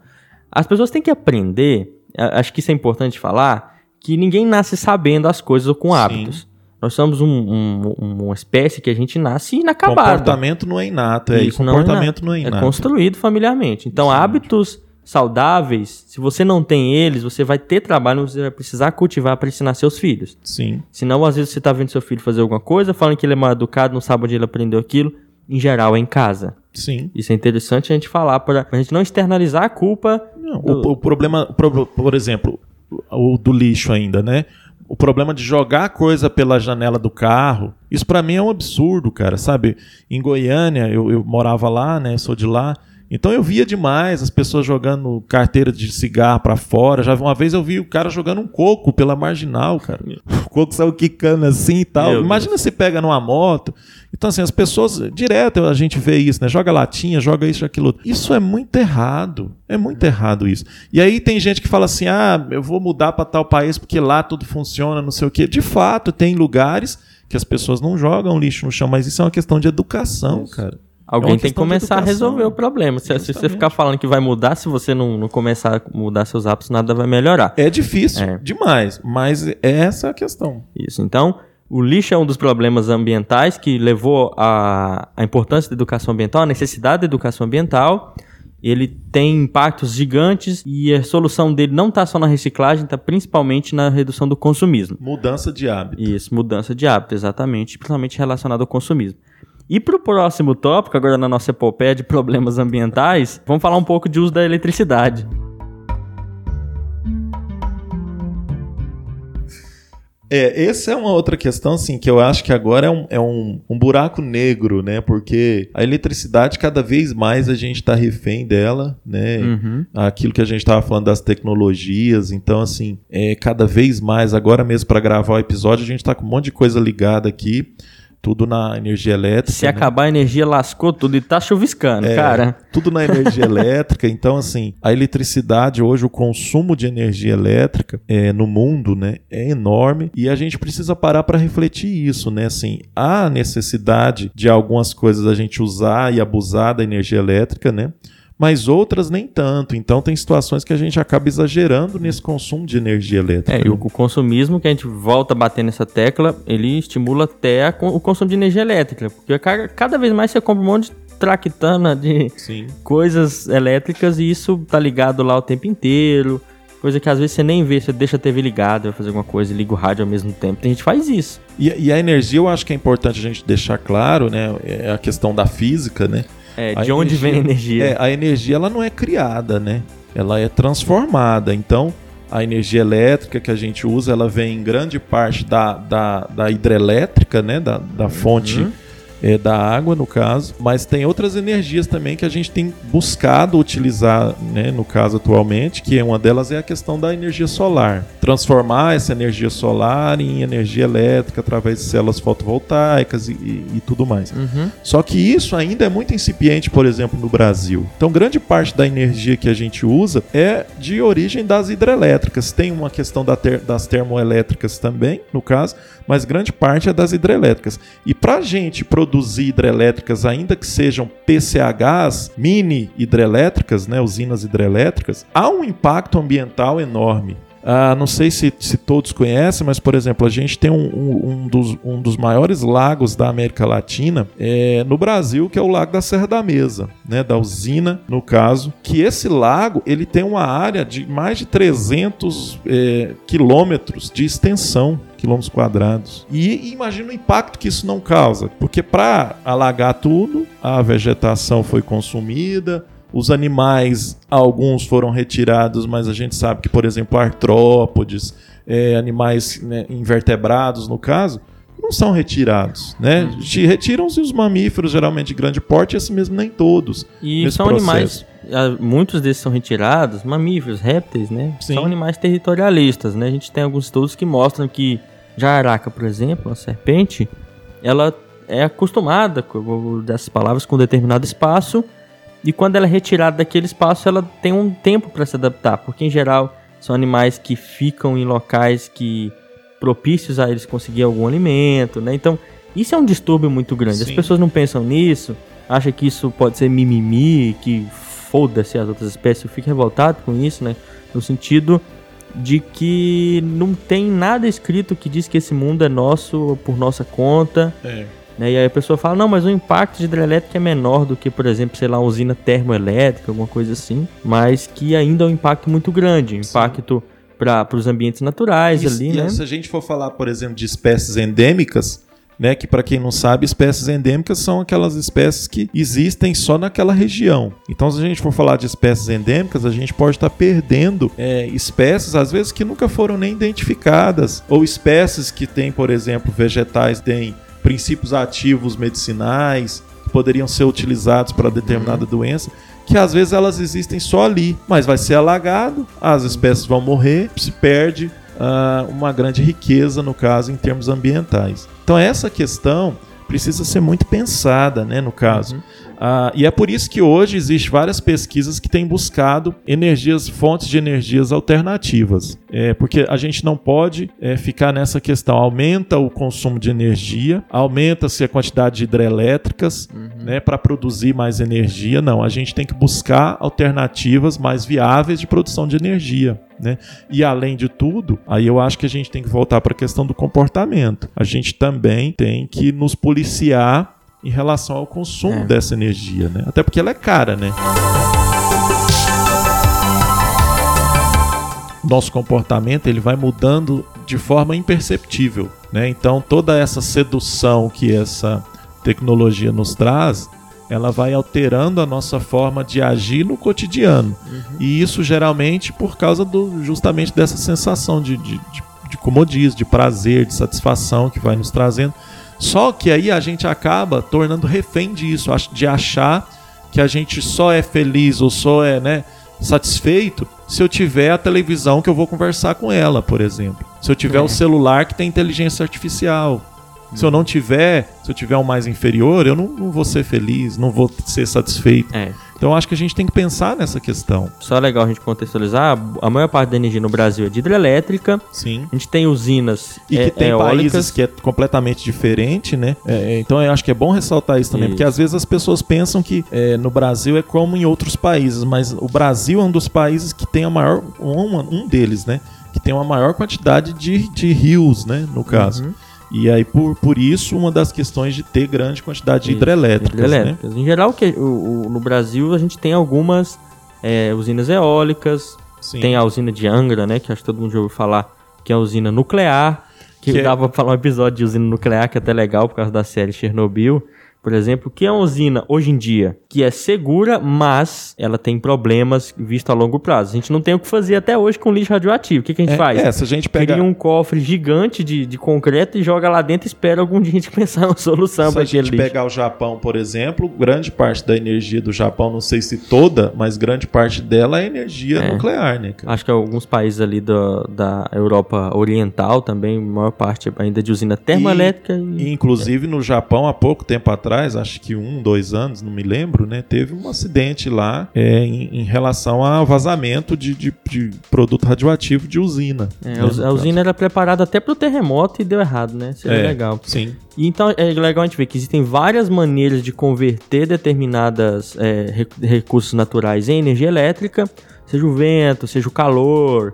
As pessoas têm que aprender, acho que isso é importante falar, que ninguém nasce sabendo as coisas ou com Sim. hábitos. Nós somos um- um- uma espécie que a gente nasce inacabada. Comportamento não é inato, é, Isso não comportamento não é É inato. construído familiarmente. Então, hábitos saudáveis, se você não tem eles, você vai ter trabalho, você vai precisar cultivar para ensinar seus filhos. Sim. Senão, às vezes, você tá vendo seu filho fazer alguma coisa, falando que ele é mal educado, não sabe onde ele aprendeu aquilo. Em geral, é em casa. Sim. Isso é interessante a gente falar, para a gente não externalizar a culpa. Não, do- o, o problema, pro- por exemplo, o do lixo ainda, né? O problema de jogar coisa pela janela do carro, isso pra mim é um absurdo, cara, sabe? Em Goiânia, eu, eu morava lá, né? Sou de lá. Então eu via demais as pessoas jogando carteira de cigarro pra fora. Já uma vez eu vi o cara jogando um coco pela marginal, cara. [laughs] O coco saiu quicando assim e tal. Meu Imagina se pega numa moto. Então, assim, as pessoas, direto a gente vê isso, né? Joga latinha, joga isso, aquilo. Isso é muito errado. É muito errado isso. E aí tem gente que fala assim: ah, eu vou mudar para tal país porque lá tudo funciona, não sei o quê. De fato, tem lugares que as pessoas não jogam lixo no chão, mas isso é uma questão de educação, cara. Alguém É tem que começar a resolver o problema. Se, se você ficar falando que vai mudar, se você não, não começar a mudar seus hábitos, nada vai melhorar. É difícil É. demais, mas essa é a questão. Isso. Então, o lixo é um dos problemas ambientais que levou à à importância da educação ambiental, a necessidade da educação ambiental. Ele tem impactos gigantes e a solução dele não está só na reciclagem, está principalmente na redução do consumismo. Mudança de hábito. Isso, mudança de hábito, exatamente, principalmente relacionado ao consumismo. E para o próximo tópico, agora na nossa epopeia de problemas ambientais, vamos falar um pouco de uso da eletricidade. É, essa é uma outra questão, assim, que eu acho que agora é um, é um, um buraco negro, né? Porque a eletricidade, cada vez mais a gente está refém dela, né? Uhum. Aquilo que a gente estava falando das tecnologias. Então, assim, é, cada vez mais, agora mesmo para gravar o episódio, a gente está com um monte de coisa ligada aqui. Tudo na energia elétrica. Se né? acabar a energia, lascou tudo e tá chuviscando, É, cara. Tudo na energia [laughs] elétrica. Então, assim, a eletricidade hoje, o consumo de energia elétrica é, no mundo, né, é enorme e a gente precisa parar para refletir isso, né? Assim, há necessidade de algumas coisas a gente usar e abusar da energia elétrica, né? Mas outras nem tanto. Então, tem situações que a gente acaba exagerando nesse consumo de energia elétrica. É, e o, consumismo, que a gente volta a bater nessa tecla, ele estimula até a o consumo de energia elétrica. Porque ca- cada vez mais você compra um monte de traquitana, de Sim. coisas elétricas e isso tá ligado lá o tempo inteiro. Coisa que às vezes você nem vê, você deixa a TV ligada, vai fazer alguma coisa e liga o rádio ao mesmo tempo. Tem gente que faz isso. E, e a energia, eu acho que é importante a gente deixar claro, né? É a questão da física, né? É, A de onde vem a energia? É, a energia ela não é criada, né? Ela é transformada. Então, a energia elétrica que a gente usa, ela vem em grande parte da, da, da hidrelétrica, né? Da, da fonte Uhum. É, da água, no caso. Mas tem outras energias também que a gente tem buscado utilizar, né? No caso atualmente, que é uma delas é a questão da energia solar. Transformar essa energia solar em energia elétrica através de células fotovoltaicas e, e- e tudo mais. Uhum. Só que isso ainda é muito incipiente, por exemplo, no Brasil. Então, grande parte da energia que a gente usa é de origem das hidrelétricas. Tem uma questão da ter- das termoelétricas também, no caso, mas grande parte é das hidrelétricas. E para a gente produzir hidrelétricas, ainda que sejam PCHs, mini hidrelétricas, né, usinas hidrelétricas, há um impacto ambiental enorme. Ah, não sei se, se todos conhecem, mas, por exemplo, a gente tem um, um- um dos, um dos maiores lagos da América Latina é, no Brasil, que é o Lago da Serra da Mesa, né, da usina, no caso, que esse lago ele tem uma área de mais de 300 é, quilômetros de extensão quilômetros quadrados. E imagina o impacto que isso não causa, porque para alagar tudo, a vegetação foi consumida, os animais, alguns foram retirados, mas a gente sabe que, por exemplo, artrópodes, é, animais né, invertebrados, no caso, não são retirados, né? Te- Retiram-se os mamíferos, geralmente de grande porte, e assim mesmo nem todos. E são processo. animais, ah, muitos desses são retirados, mamíferos, répteis, né? Sim. São animais territorialistas, né? A gente tem alguns estudos que mostram que jararaca, por exemplo, a serpente, ela é acostumada com dessas palavras com um determinado espaço e quando ela é retirada daquele espaço, ela tem um tempo para se adaptar, porque em geral são animais que ficam em locais que propícios a eles conseguir algum alimento, né? Então, isso é um distúrbio muito grande. As Sim. pessoas não pensam nisso, acham que isso pode ser mimimi, que foda-se as outras espécies. Eu fico revoltado com isso, né? No sentido de que não tem nada escrito que diz que esse mundo é nosso por nossa conta. É. Né? E aí a pessoa fala, não, mas o impacto de hidrelétrica é menor do que, por exemplo, sei lá, uma usina termoelétrica, alguma coisa assim, mas que ainda é um impacto muito grande, um impacto para os ambientes naturais E- ali, e né? Se a gente for falar, por exemplo, de espécies endêmicas, né, que para quem não sabe, espécies endêmicas são aquelas espécies que existem só naquela região. Então, se a gente for falar de espécies endêmicas, a gente pode estar perdendo é, espécies, às vezes, que nunca foram nem identificadas, ou espécies que têm, por exemplo, vegetais têm princípios ativos medicinais que poderiam ser utilizados para determinada doença. Que às vezes elas existem só ali, mas vai ser alagado, as espécies vão morrer, se perde ah, uma grande riqueza, no caso, em termos ambientais. Então, essa questão precisa ser muito pensada, né, no caso. Ah, e é por isso que hoje existem várias pesquisas que têm buscado energias, fontes de energias alternativas. É, porque a gente não pode é, ficar nessa questão. Aumenta o consumo de energia, aumenta-se a quantidade de hidrelétricas né, para produzir mais energia. Não, a gente tem que buscar alternativas mais viáveis de produção de energia. Né? E além de tudo, aí eu acho que a gente tem que voltar para a questão do comportamento. A gente também tem que nos policiar em relação ao consumo É. dessa energia, né? Até porque ela é cara, né? Nosso comportamento ele vai mudando de forma imperceptível, né? Então toda essa sedução que essa tecnologia nos traz, ela vai alterando a nossa forma de agir no cotidiano. E isso geralmente por causa do justamente dessa sensação de, de, de, de comodismo, de prazer, de satisfação que vai nos trazendo. Só que aí a gente acaba tornando refém disso, de achar que a gente só é feliz ou só é né, satisfeito se eu tiver a televisão que eu vou conversar com ela, por exemplo. Se eu tiver É. o celular que tem inteligência artificial. Se eu não tiver, se eu tiver um mais inferior, eu não, não vou ser feliz, não vou ser satisfeito. É. Então acho que a gente tem que pensar nessa questão. Só legal a gente contextualizar, a maior parte da energia no Brasil é de hidrelétrica, Sim. a gente tem usinas E é, que tem eólicas. países que é completamente diferente, né? É, então eu acho que é bom ressaltar isso também, Isso. porque às vezes as pessoas pensam que é, no Brasil é como em outros países, mas o Brasil é um dos países que tem a maior, um, um deles, né? Que tem uma maior quantidade de, de rios, né? No caso. Uhum. E aí, por, por isso, uma das questões de ter grande quantidade de Isso, hidrelétricas, né? hidrelétricas. Em geral, que, o, o- no Brasil a gente tem algumas é, usinas eólicas, Sim. tem a usina de Angra, né, que acho que todo mundo já ouviu falar, que é a usina nuclear, que, Que é- dá pra falar um episódio de usina nuclear, que é até legal por causa da série Chernobyl. Por exemplo, que é uma usina hoje em dia que é segura, mas ela tem problemas visto a longo prazo. A gente não tem o que fazer até hoje com lixo radioativo. O que, que a gente É, faz? é, se a gente pega- Cria um cofre gigante de, de concreto e joga lá dentro e espera algum [laughs] dia a gente pensar uma solução Se para a aquele gente lixo. pegar o Japão, por exemplo, grande parte da energia do Japão, não sei se toda, mas grande parte dela é energia É. nuclear, né, cara? Acho que alguns países ali da, da Europa Oriental também, a maior parte ainda de usina termoelétrica. E, E, inclusive no Japão, há pouco tempo atrás, acho que um, dois anos, não me lembro, né? Teve um acidente lá é, em, em relação a vazamento de, de- de produto radioativo de usina. é, né, a usina era preparada até pro terremoto e deu errado, né? Seria É, legal. Sim. E então é legal a gente ver que existem várias maneiras de converter determinadas é, rec- recursos naturais em energia elétrica, seja o vento, seja o calor,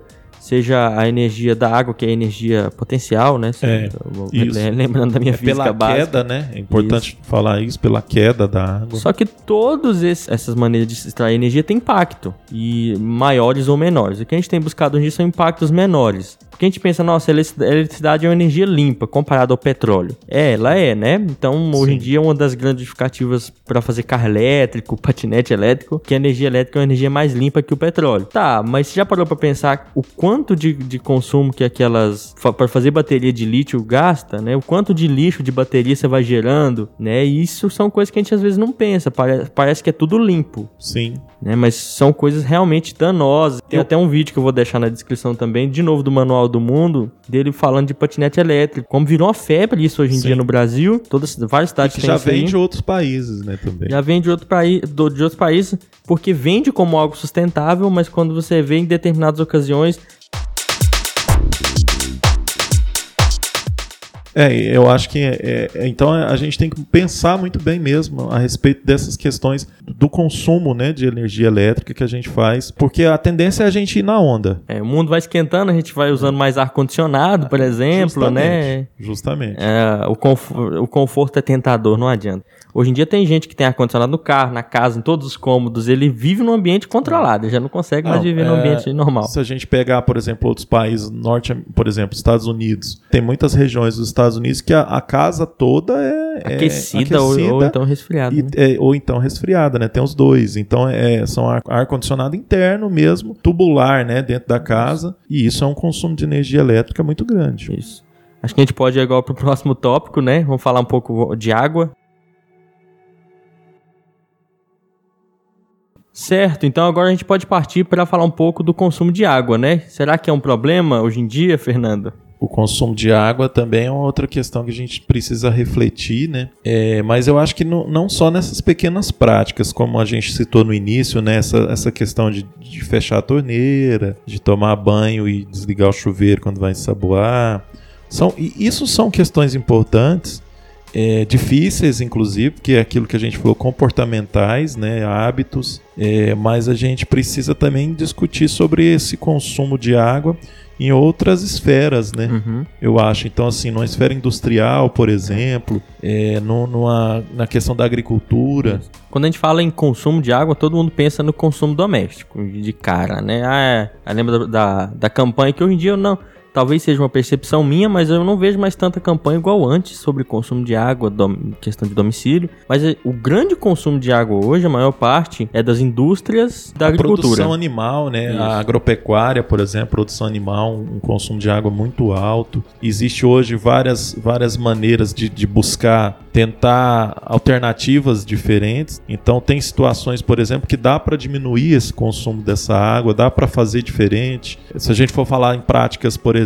seja a energia da água, que é a energia potencial, né? Se- É, isso. Lembrando da minha É física pela básica. queda, né? É importante falar isso, pela queda da água. Só que todas essas maneiras de extrair energia têm impacto, e maiores ou menores. O que a gente tem buscado hoje são impactos menores. Porque a gente pensa, nossa, a eletricidade é uma energia limpa comparada ao petróleo. É, ela é, né? Então, hoje em dia, uma das grandes justificativas para fazer carro elétrico, [laughs] patinete elétrico, que a energia elétrica é uma energia mais limpa que o petróleo. Tá, mas você já parou para pensar o quanto de, de consumo que aquelas. para fazer bateria de lítio gasta, né? O quanto de lixo de bateria você vai gerando, né? E isso são coisas que a gente às vezes não pensa. Pare- parece que é tudo limpo Sim. né? Mas são coisas realmente danosas. Tem Eu- até um vídeo que eu vou deixar na descrição também, de novo do Manual do Mundo, dele falando de patinete elétrico. Como virou uma febre isso hoje em Sim. dia no Brasil, todas várias cidades Que têm já vem de outros países, né, também. Já vem de, outro país, do- de outros países, porque vende como algo sustentável, mas quando você vê em determinadas ocasiões. É, eu acho que é, é, então a gente tem que pensar muito bem mesmo a respeito dessas questões do consumo né, de energia elétrica que a gente faz, porque a tendência é a gente ir na onda. É, o mundo vai esquentando, a gente vai usando mais ar-condicionado, por exemplo, né? Justamente. É, o, conforto, o conforto é tentador, não adianta. Hoje em dia tem gente que tem ar-condicionado no carro, na casa, em todos os cômodos. Ele vive num ambiente controlado, ele já não consegue mais Não, viver é, num ambiente normal. Se a gente pegar, por exemplo, outros países, norte, por exemplo, Estados Unidos, tem muitas regiões dos Estados Unidos que a, a casa toda é é Aquecida, ou, ou então resfriada. e- né? é, ou então resfriada, né? Tem os dois. Então é, são ar- ar-condicionado interno mesmo, tubular, né? Dentro da casa. E isso é um consumo de energia elétrica muito grande. Isso. Acho que a gente pode ir agora pro próximo tópico, né? Vamos falar um pouco de água. Certo, então agora a gente pode partir para falar um pouco do consumo de água, né? Será que é um problema hoje em dia, Fernando? O consumo de água também é uma outra questão que a gente precisa refletir, né? É, mas eu acho que não, não só nessas pequenas práticas, como a gente citou no início, né? Essa, essa questão de, de fechar a torneira, de tomar banho e desligar o chuveiro quando vai ensaboar. São, isso são questões importantes, é, difíceis, inclusive, porque é aquilo que a gente falou, comportamentais, né? Hábitos. É, mas a gente precisa também discutir sobre esse consumo de água em outras esferas, né? Uhum. Eu acho. Então, assim, numa esfera industrial, por exemplo, é, no- numa, na questão da agricultura. Quando a gente fala em consumo de água, todo mundo pensa no consumo doméstico, de cara, né? Ah, é, lembra da, da, da campanha que hoje em dia eu não. Talvez seja uma percepção minha, mas eu não vejo mais tanta campanha igual antes sobre consumo de água, dom- questão de domicílio. Mas é, o grande consumo de água hoje, a maior parte, é das indústrias da a agricultura. produção animal, né? Isso. A agropecuária, por exemplo, produção animal, um consumo de água muito alto. Existe hoje várias, várias maneiras de, de buscar, tentar alternativas diferentes. Então, tem situações, por exemplo, que dá para diminuir esse consumo dessa água, dá para fazer diferente. Se a gente for falar em práticas, por exemplo,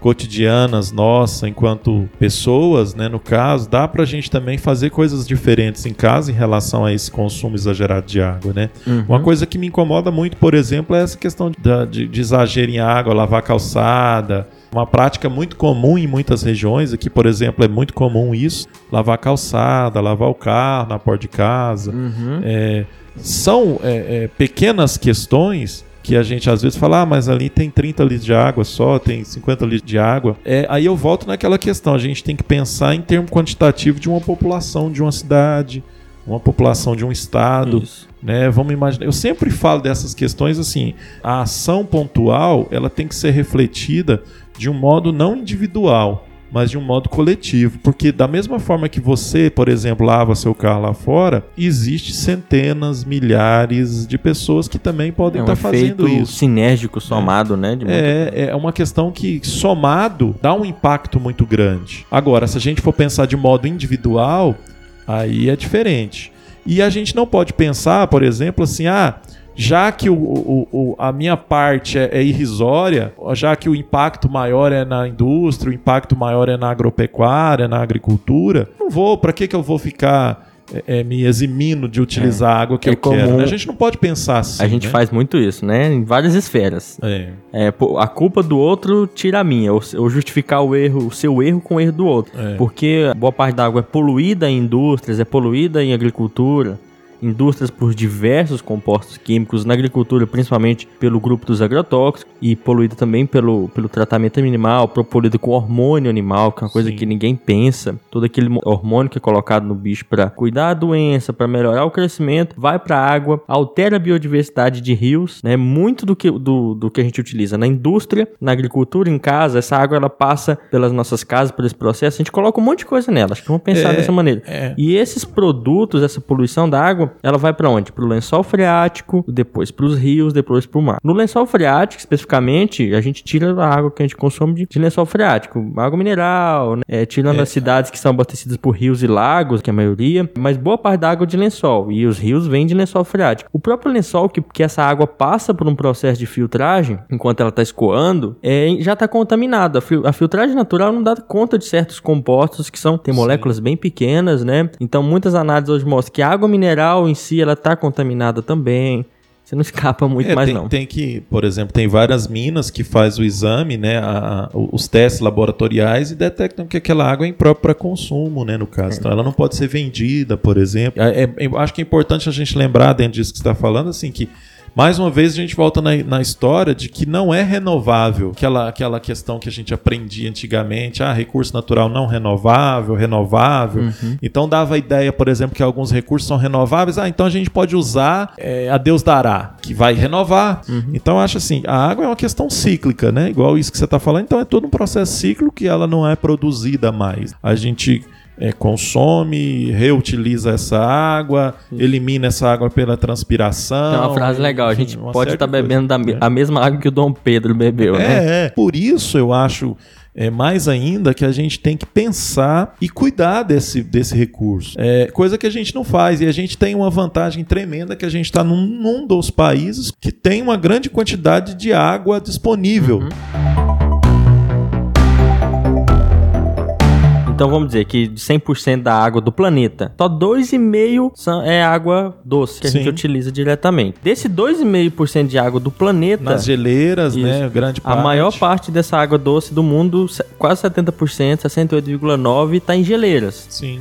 cotidianas, nossa, enquanto pessoas, né, no caso, dá para a gente também fazer coisas diferentes em casa em relação a esse consumo exagerado de água, né? Uhum. Uma coisa que me incomoda muito, por exemplo, é essa questão da- de, de exagero em água, lavar calçada. Uma prática muito comum em muitas regiões, aqui, por exemplo, é muito comum isso: lavar calçada, lavar o carro na porta de casa. Uhum. É, são é, é, pequenas questões que a gente às vezes fala, ah, mas ali tem 30 litros de água só, tem 50 litros de água. É, aí eu volto naquela questão, a gente tem que pensar em termo quantitativo de uma população de uma cidade, uma população de um estado Isso. né? Vamos imaginar. Eu sempre falo dessas questões assim. A ação pontual ela tem que ser refletida de um modo não individual, mas de um modo coletivo, porque da mesma forma que você, por exemplo, lava seu carro lá fora, existe centenas, milhares de pessoas que também podem É um estar fazendo isso. sinérgico somado, né? de muita- É, é uma questão que, somado, dá um impacto muito grande. Agora, se a gente for pensar de modo individual, aí é diferente. E a gente não pode pensar, por exemplo, assim, ah, já que o, o- o- a minha parte é, é irrisória, já que o impacto maior é na indústria, o impacto maior é na agropecuária, na agricultura, não vou, para que, que eu vou ficar é, é, me eximindo de utilizar a água que É eu quero? comum- né? A gente não pode pensar assim. a gente né? faz muito isso, né? Em várias esferas. É. É, a culpa do outro tira a minha, ou, ou justificar o erro, o seu erro com o erro do outro. É. Porque boa parte da água é poluída em indústrias, é poluída em agricultura, indústrias por diversos compostos químicos, na agricultura principalmente pelo grupo dos agrotóxicos e poluída também pelo, pelo tratamento animal, poluída com hormônio animal, que é uma coisa Sim. que ninguém pensa. Todo aquele hormônio que é colocado no bicho para cuidar da doença, para melhorar o crescimento, vai para a água, altera a biodiversidade de rios, né? Muito do que, do, do que a gente utiliza na indústria, na agricultura, em casa, essa água ela passa pelas nossas casas, por esse processo, a gente coloca um monte de coisa nela. Acho que vamos pensar É, dessa maneira. é. E esses produtos, essa poluição da água, ela vai para onde? Para o lençol freático, depois para os rios, depois para o mar. No lençol freático, especificamente, a gente tira a água que a gente consome de, de lençol freático, água mineral, né? É, tirando as cidades que são abastecidas por rios e lagos, que é a maioria, mas boa parte da água é de lençol, e os rios vêm de lençol freático. O próprio lençol, que, que essa água passa por um processo de filtragem, enquanto ela está escoando, é, já está contaminada. A, fil- a filtragem natural não dá conta de certos compostos que são, tem moléculas bem pequenas, né? Então muitas análises hoje mostram que a água mineral em si, ela está contaminada também. Você não [laughs] escapa muito É, mais, tem, não. tem que, por exemplo, tem várias minas que faz o exame, né, a- a- os testes laboratoriais e detectam que aquela água é imprópria para consumo, né, no caso. Então ela não pode ser vendida, por exemplo. É- é- acho que é importante a gente lembrar dentro disso que você está falando, assim, que mais uma vez a gente volta na, na história de que não é renovável aquela, aquela questão que a gente aprendia antigamente, ah, recurso natural não renovável, renovável. Então dava a ideia, por exemplo, que alguns recursos são renováveis, ah, então a gente pode usar é, a Deus dará, que vai renovar. Então eu acho assim, a água é uma questão cíclica, né? Igual isso que você está falando, então é todo um processo cíclico que ela não é produzida mais. A gente é, consome, reutiliza essa água, elimina essa água pela transpiração. Tem uma frase legal, a gente pode estar coisas, bebendo da né? a mesma água que o Dom Pedro bebeu, né? É, é. Por isso eu acho é, mais ainda que a gente tem que pensar e cuidar desse, desse recurso. É, coisa que a gente não faz. E a gente tem uma vantagem tremenda que a gente está num, num dos países que tem uma grande quantidade de água disponível. Então vamos dizer que de 100% da água do planeta, só 2,5% são- é água doce que a Sim. gente utiliza diretamente. Desse 2,5% de água do planeta, Nas geleiras, Isso. né? Grande a parte. maior parte dessa água doce do mundo, se- quase 70%, 68,9% está em geleiras. Sim.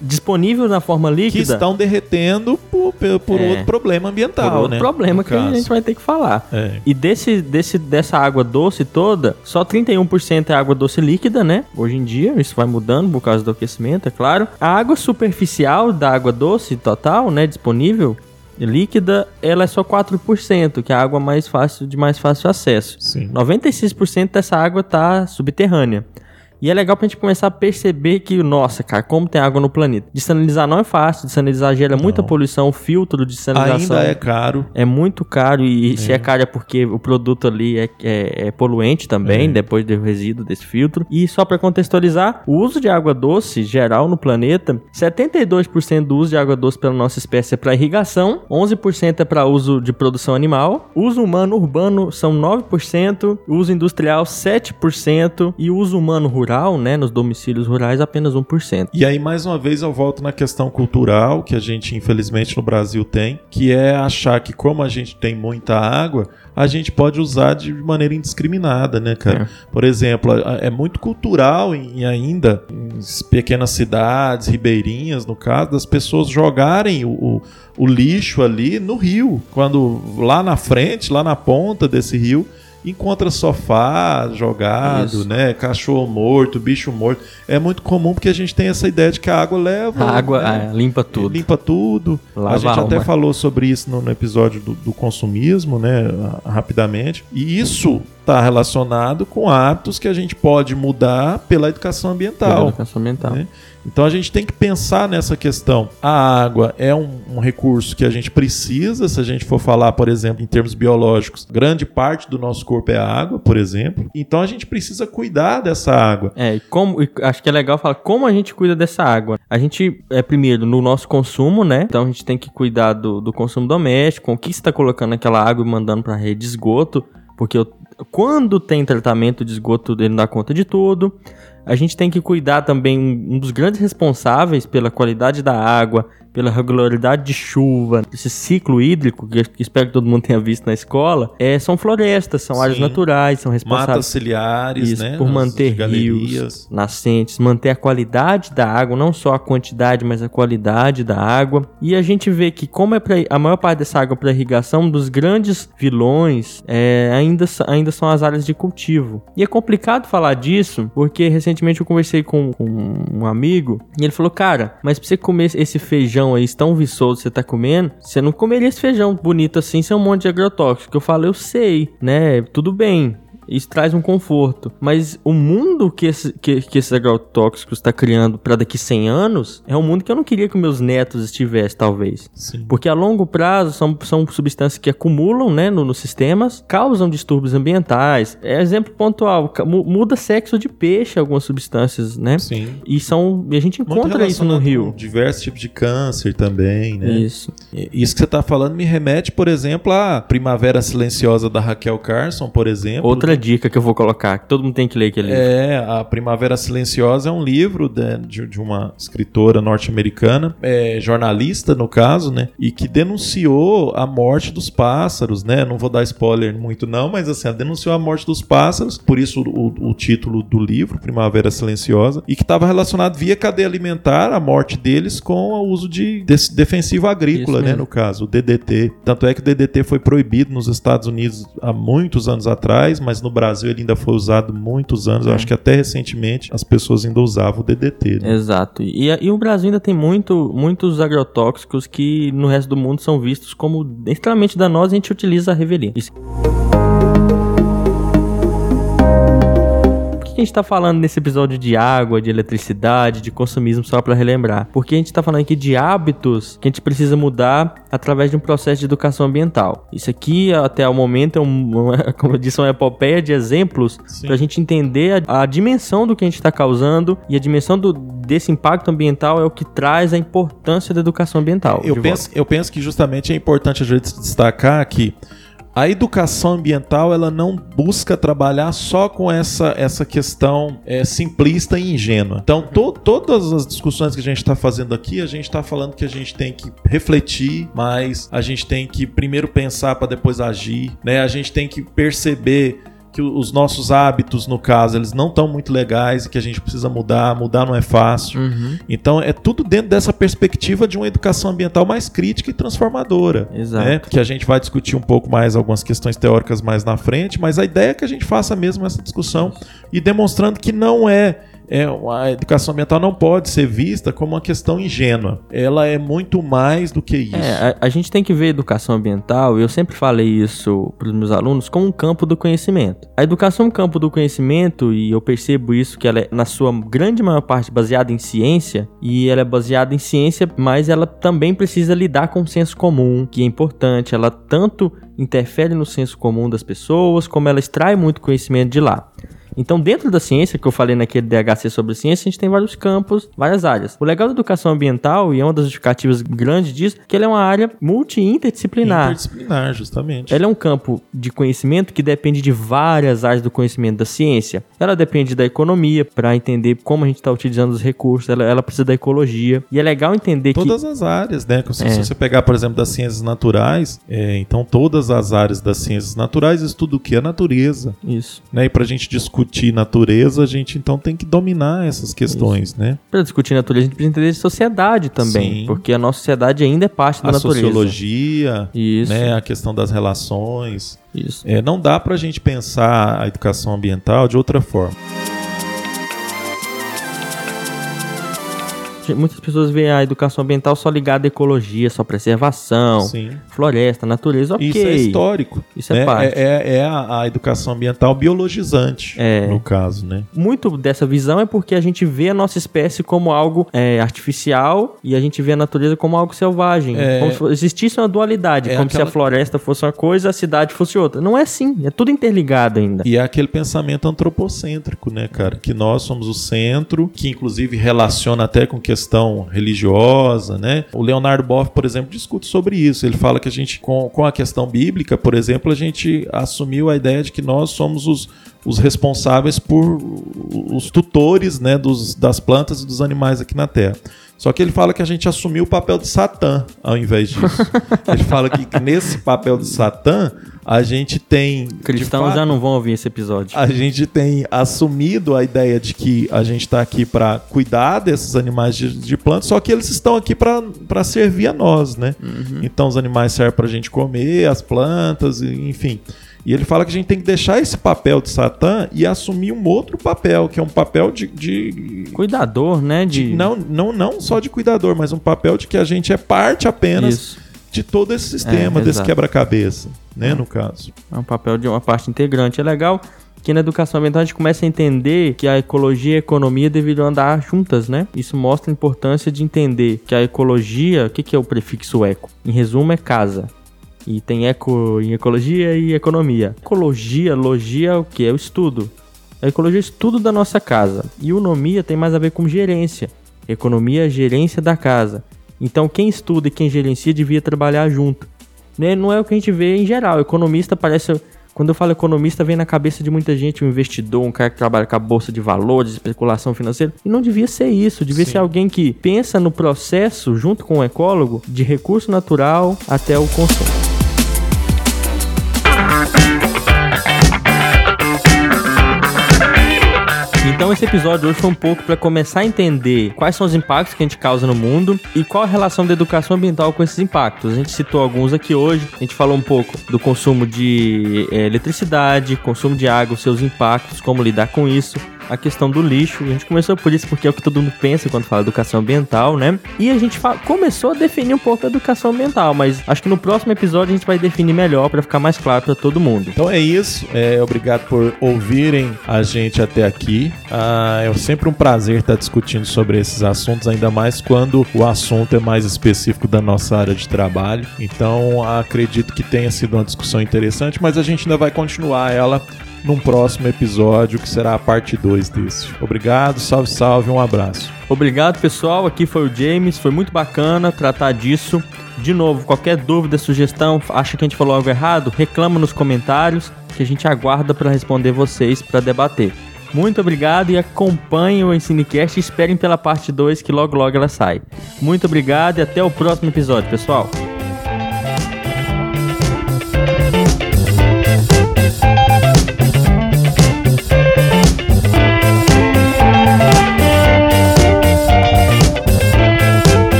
Disponível na forma Que líquida. estão derretendo por, por- É. outro problema ambiental, por outro né? problema No que a caso. gente vai ter que falar. É. E desse, desse, dessa água doce toda, só 31% é água doce líquida, né? Hoje em dia, isso vai mudando por causa do aquecimento, é claro. A água superficial da água doce total, né, disponível, líquida, ela é só 4%, que é a água mais fácil, de mais fácil acesso. Sim. 96% dessa água tá subterrânea. E é legal pra gente começar a perceber que, nossa, cara, como tem água no planeta. Desanalisar não é fácil, desanalisar gera muita poluição, o filtro de desanalização Ainda é caro. é muito caro e se é caro é porque o produto ali é, é- é poluente também, É. depois do resíduo desse filtro. E só para contextualizar, o uso de água doce geral no planeta, 72% do uso de água doce pela nossa espécie é para irrigação, 11% é para uso de produção animal, uso humano urbano são 9%, uso industrial 7% e uso humano rural, né, nos domicílios rurais apenas 1%. E aí, mais uma vez, eu volto na questão cultural que a gente, infelizmente, no Brasil tem, que é achar que, como a gente tem muita água, a gente pode usar de maneira indiscriminada, né, cara? Por exemplo, é muito cultural em, ainda em pequenas cidades, ribeirinhas, no caso, das pessoas jogarem o, o- o lixo ali no rio. Quando lá na frente, lá na ponta desse rio, encontra sofá jogado, Isso. né? Cachorro morto, bicho morto. É muito comum porque a gente tem essa ideia de que a água leva. A água né? ah, limpa tudo. Limpa tudo. Lava a gente a até alma. falou sobre isso no, no episódio do, do consumismo, né? Rapidamente. E isso está relacionado com hábitos que a gente pode mudar pela educação ambiental. Educação ambiental. né? Então a gente tem que pensar nessa questão. A água é um, um recurso que a gente precisa, se a gente for falar, por exemplo, em termos biológicos, grande parte do nosso corpo é água, por exemplo. Então a gente precisa cuidar dessa água. É, e como, e acho que é legal falar como a gente cuida dessa água. A gente, é primeiro, no nosso consumo, né? Então a gente tem que cuidar do, do consumo doméstico, o que está colocando naquela água e mandando para a rede de esgoto, porque eu- quando tem tratamento de esgoto, ele dá conta de tudo. A gente tem que cuidar também, um dos grandes responsáveis pela qualidade da água, pela regularidade de chuva, esse ciclo hídrico, que espero que todo mundo tenha visto na escola, é, são florestas, são áreas Sim. naturais, são responsáveis Matas ciliares, isso, né? por manter rios nascentes, manter a qualidade da água, não só a quantidade, mas a qualidade da água. E a gente vê que como é pra, a maior parte dessa água para irrigação, um dos grandes vilões é, ainda, ainda são as áreas de cultivo. E é complicado falar disso, porque recentemente eu conversei com, com um amigo e ele falou, cara, mas pra você comer esse feijão aí tão viçoso você tá comendo, você não comeria esse feijão bonito assim sem um monte de agrotóxico. Eu falo, eu sei, né? Tudo bem. Isso traz um conforto. Mas o mundo que, esse, que, que esses agrotóxicos está criando para daqui 100 anos é um mundo que eu não queria que meus netos estivessem, talvez. Sim. Porque a longo prazo são, são substâncias que acumulam né, no, nos sistemas, causam distúrbios ambientais. É exemplo pontual: muda sexo de peixe algumas substâncias, né? Sim. E são. E a gente encontra isso no rio. Diversos tipos de câncer também, né? Isso. Isso que você está falando me remete, por exemplo, à Primavera Silenciosa da Raquel Carson, por exemplo. Outra dica que eu vou colocar, que todo mundo tem que ler aquele livro. É, a Primavera Silenciosa é um livro de, de, uma escritora norte-americana, é, jornalista no caso, né? E que denunciou a morte dos pássaros, né? Não vou dar spoiler muito não, mas assim, ela denunciou a morte dos pássaros, por isso o, o título do livro, Primavera Silenciosa, e que estava relacionado via cadeia alimentar, a morte deles, com o uso de, de defensivo agrícola, né? No caso, o DDT. Tanto é que o DDT foi proibido nos Estados Unidos há muitos anos atrás, mas no Brasil ele ainda foi usado muitos anos. Eu acho que até recentemente as pessoas ainda usavam o DDT. né? Exato. E, e o Brasil ainda tem muito, muitos agrotóxicos que no resto do mundo são vistos como extremamente danosos e a gente utiliza a revelia. Isso. Que que a gente tá falando nesse episódio de água, de eletricidade, de consumismo, só para relembrar? Porque a gente tá falando aqui de hábitos que a gente precisa mudar através de um processo de educação ambiental. Isso aqui, até o momento, é um, [laughs] como eu disse, uma epopeia de exemplos para a gente entender a, a dimensão do que a gente está causando e a dimensão do, desse impacto ambiental é o que traz a importância da educação ambiental. Eu penso, eu penso que justamente é importante a gente destacar que a educação ambiental ela não busca trabalhar só com essa, essa questão é, simplista e ingênua. Então, to- todas as discussões que a gente está fazendo aqui, a gente está falando que a gente tem que refletir mais, a gente tem que primeiro pensar para depois agir, né? A gente tem que perceber que os nossos hábitos, no caso, eles não estão muito legais e que a gente precisa mudar. Mudar não é fácil. Uhum. Então é tudo dentro dessa perspectiva de uma educação ambiental mais crítica e transformadora. Exato. né? Que a gente vai discutir um pouco mais algumas questões teóricas mais na frente, mas a ideia é que a gente faça mesmo essa discussão e demonstrando que não é. É, a educação ambiental não pode ser vista como uma questão ingênua. Ela é muito mais do que isso. É, a, a gente tem que ver a educação ambiental, e eu sempre falei isso para os meus alunos, como um campo do conhecimento. A educação é um campo do conhecimento, e eu percebo isso, que ela é, na sua grande maior parte, baseada em ciência, e ela é baseada em ciência, mas ela também precisa lidar com o senso comum, que é importante. Ela tanto interfere no senso comum das pessoas, como ela extrai muito conhecimento de lá. Então, dentro da ciência, que eu falei naquele DHC sobre ciência, a gente tem vários campos, várias áreas. O legal da educação ambiental, e é uma das justificativas grandes disso, que ela é uma área multi-interdisciplinar. Interdisciplinar, justamente. Ela é um campo de conhecimento que depende de várias áreas do conhecimento da ciência. Ela depende da economia, para entender como a gente está utilizando os recursos. Ela, ela precisa da ecologia. E é legal entender Todas as áreas, né? Se, É. se você pegar, por exemplo, das ciências naturais, é, então todas as áreas das ciências naturais estuda o que? A natureza. que. Isso. Né? E para a gente discutir natureza, a gente então tem que dominar essas questões, né? Para discutir natureza, a gente precisa entender de sociedade também. Sim. Porque a nossa sociedade ainda é parte da A natureza. sociologia, Isso. né? a questão das relações. Isso. É, não dá para a gente pensar a educação ambiental de outra forma. Muitas pessoas veem a educação ambiental só ligada à ecologia, só preservação, Sim. floresta, natureza, ok. Isso é histórico. Isso é né? parte. É, é a, a educação ambiental biologizante, É. no caso, né? Muito dessa visão é porque a gente vê a nossa espécie como algo é, artificial e a gente vê a natureza como algo selvagem. É. Como se existisse uma dualidade, É como se aquela- a floresta fosse uma coisa, a cidade fosse outra. Não é assim, é tudo interligado ainda. E é aquele pensamento antropocêntrico, né, cara? Que nós somos o centro, que inclusive relaciona até com questão religiosa, né? O Leonardo Boff, por exemplo, discute sobre isso. Ele fala que a gente, com, com a questão bíblica, por exemplo, a gente assumiu a ideia de que nós somos os, os responsáveis por os tutores, né, dos, das plantas e dos animais aqui na Terra. Só que ele fala que a gente assumiu o papel de Satã ao invés disso. [laughs] ele fala que nesse papel de Satã, a gente tem. Cristãos fato, já não vão ouvir esse episódio. a gente tem assumido a ideia de que a gente está aqui para cuidar desses animais de, de plantas, só que eles estão aqui para servir a nós, né? Então os animais servem para a gente comer, as plantas, e- enfim. E ele fala que a gente tem que deixar esse papel de Satã e assumir um outro papel, que é um papel de. de- Cuidador, né? De... de- não, não, não só de cuidador, mas um papel de que a gente é parte apenas Isso. de todo esse sistema, É, desse quebra-cabeça, né? No caso. É um papel de uma parte integrante. É legal que na educação ambiental a gente começa a entender que a ecologia e a economia deveriam andar juntas, né? Isso mostra a importância de entender que a ecologia, o que, que é o prefixo eco? Em resumo, é casa. E tem eco em ecologia e economia. Ecologia, logia é o que? É o estudo. A ecologia é o estudo da nossa casa. E o nomia tem mais a ver com gerência. Economia é gerência da casa. Então quem estuda e quem gerencia devia trabalhar junto né, não é o que a gente vê em geral. Economista parece Quando eu falo economista, vem na cabeça de muita gente um investidor, um cara que trabalha com a bolsa de valores, especulação financeira. E não devia ser isso. Devia Sim. ser alguém que pensa no processo, junto com o ecólogo, de recurso natural até o consumo. Então esse episódio hoje foi um pouco para começar a entender quais são os impactos que a gente causa no mundo e qual a relação da educação ambiental com esses impactos. A gente citou alguns aqui hoje, a gente falou um pouco do consumo de eh, eletricidade, consumo de água, seus impactos, como lidar com isso, a questão do lixo. A gente começou por isso porque é o que todo mundo pensa quando fala educação ambiental, né? E a gente começou a definir um pouco a educação ambiental, mas acho que no próximo episódio a gente vai definir melhor para ficar mais claro para todo mundo. Então é isso. É, obrigado por ouvirem a gente até aqui. Ah, é sempre um prazer estar discutindo sobre esses assuntos, ainda mais quando o assunto é mais específico da nossa área de trabalho. Então acredito que tenha sido uma discussão interessante, mas a gente ainda vai continuar ela num próximo episódio, que será a parte 2 desse. Obrigado, salve, salve, um abraço. Obrigado, pessoal. Aqui foi o James. Foi muito bacana tratar disso. De novo, qualquer dúvida, sugestão, acha que a gente falou algo errado, reclama nos comentários que a gente aguarda para responder vocês para debater. Muito obrigado e acompanhem o Ensinecast e esperem pela parte 2 que logo logo ela sai. Muito obrigado e até o próximo episódio, pessoal.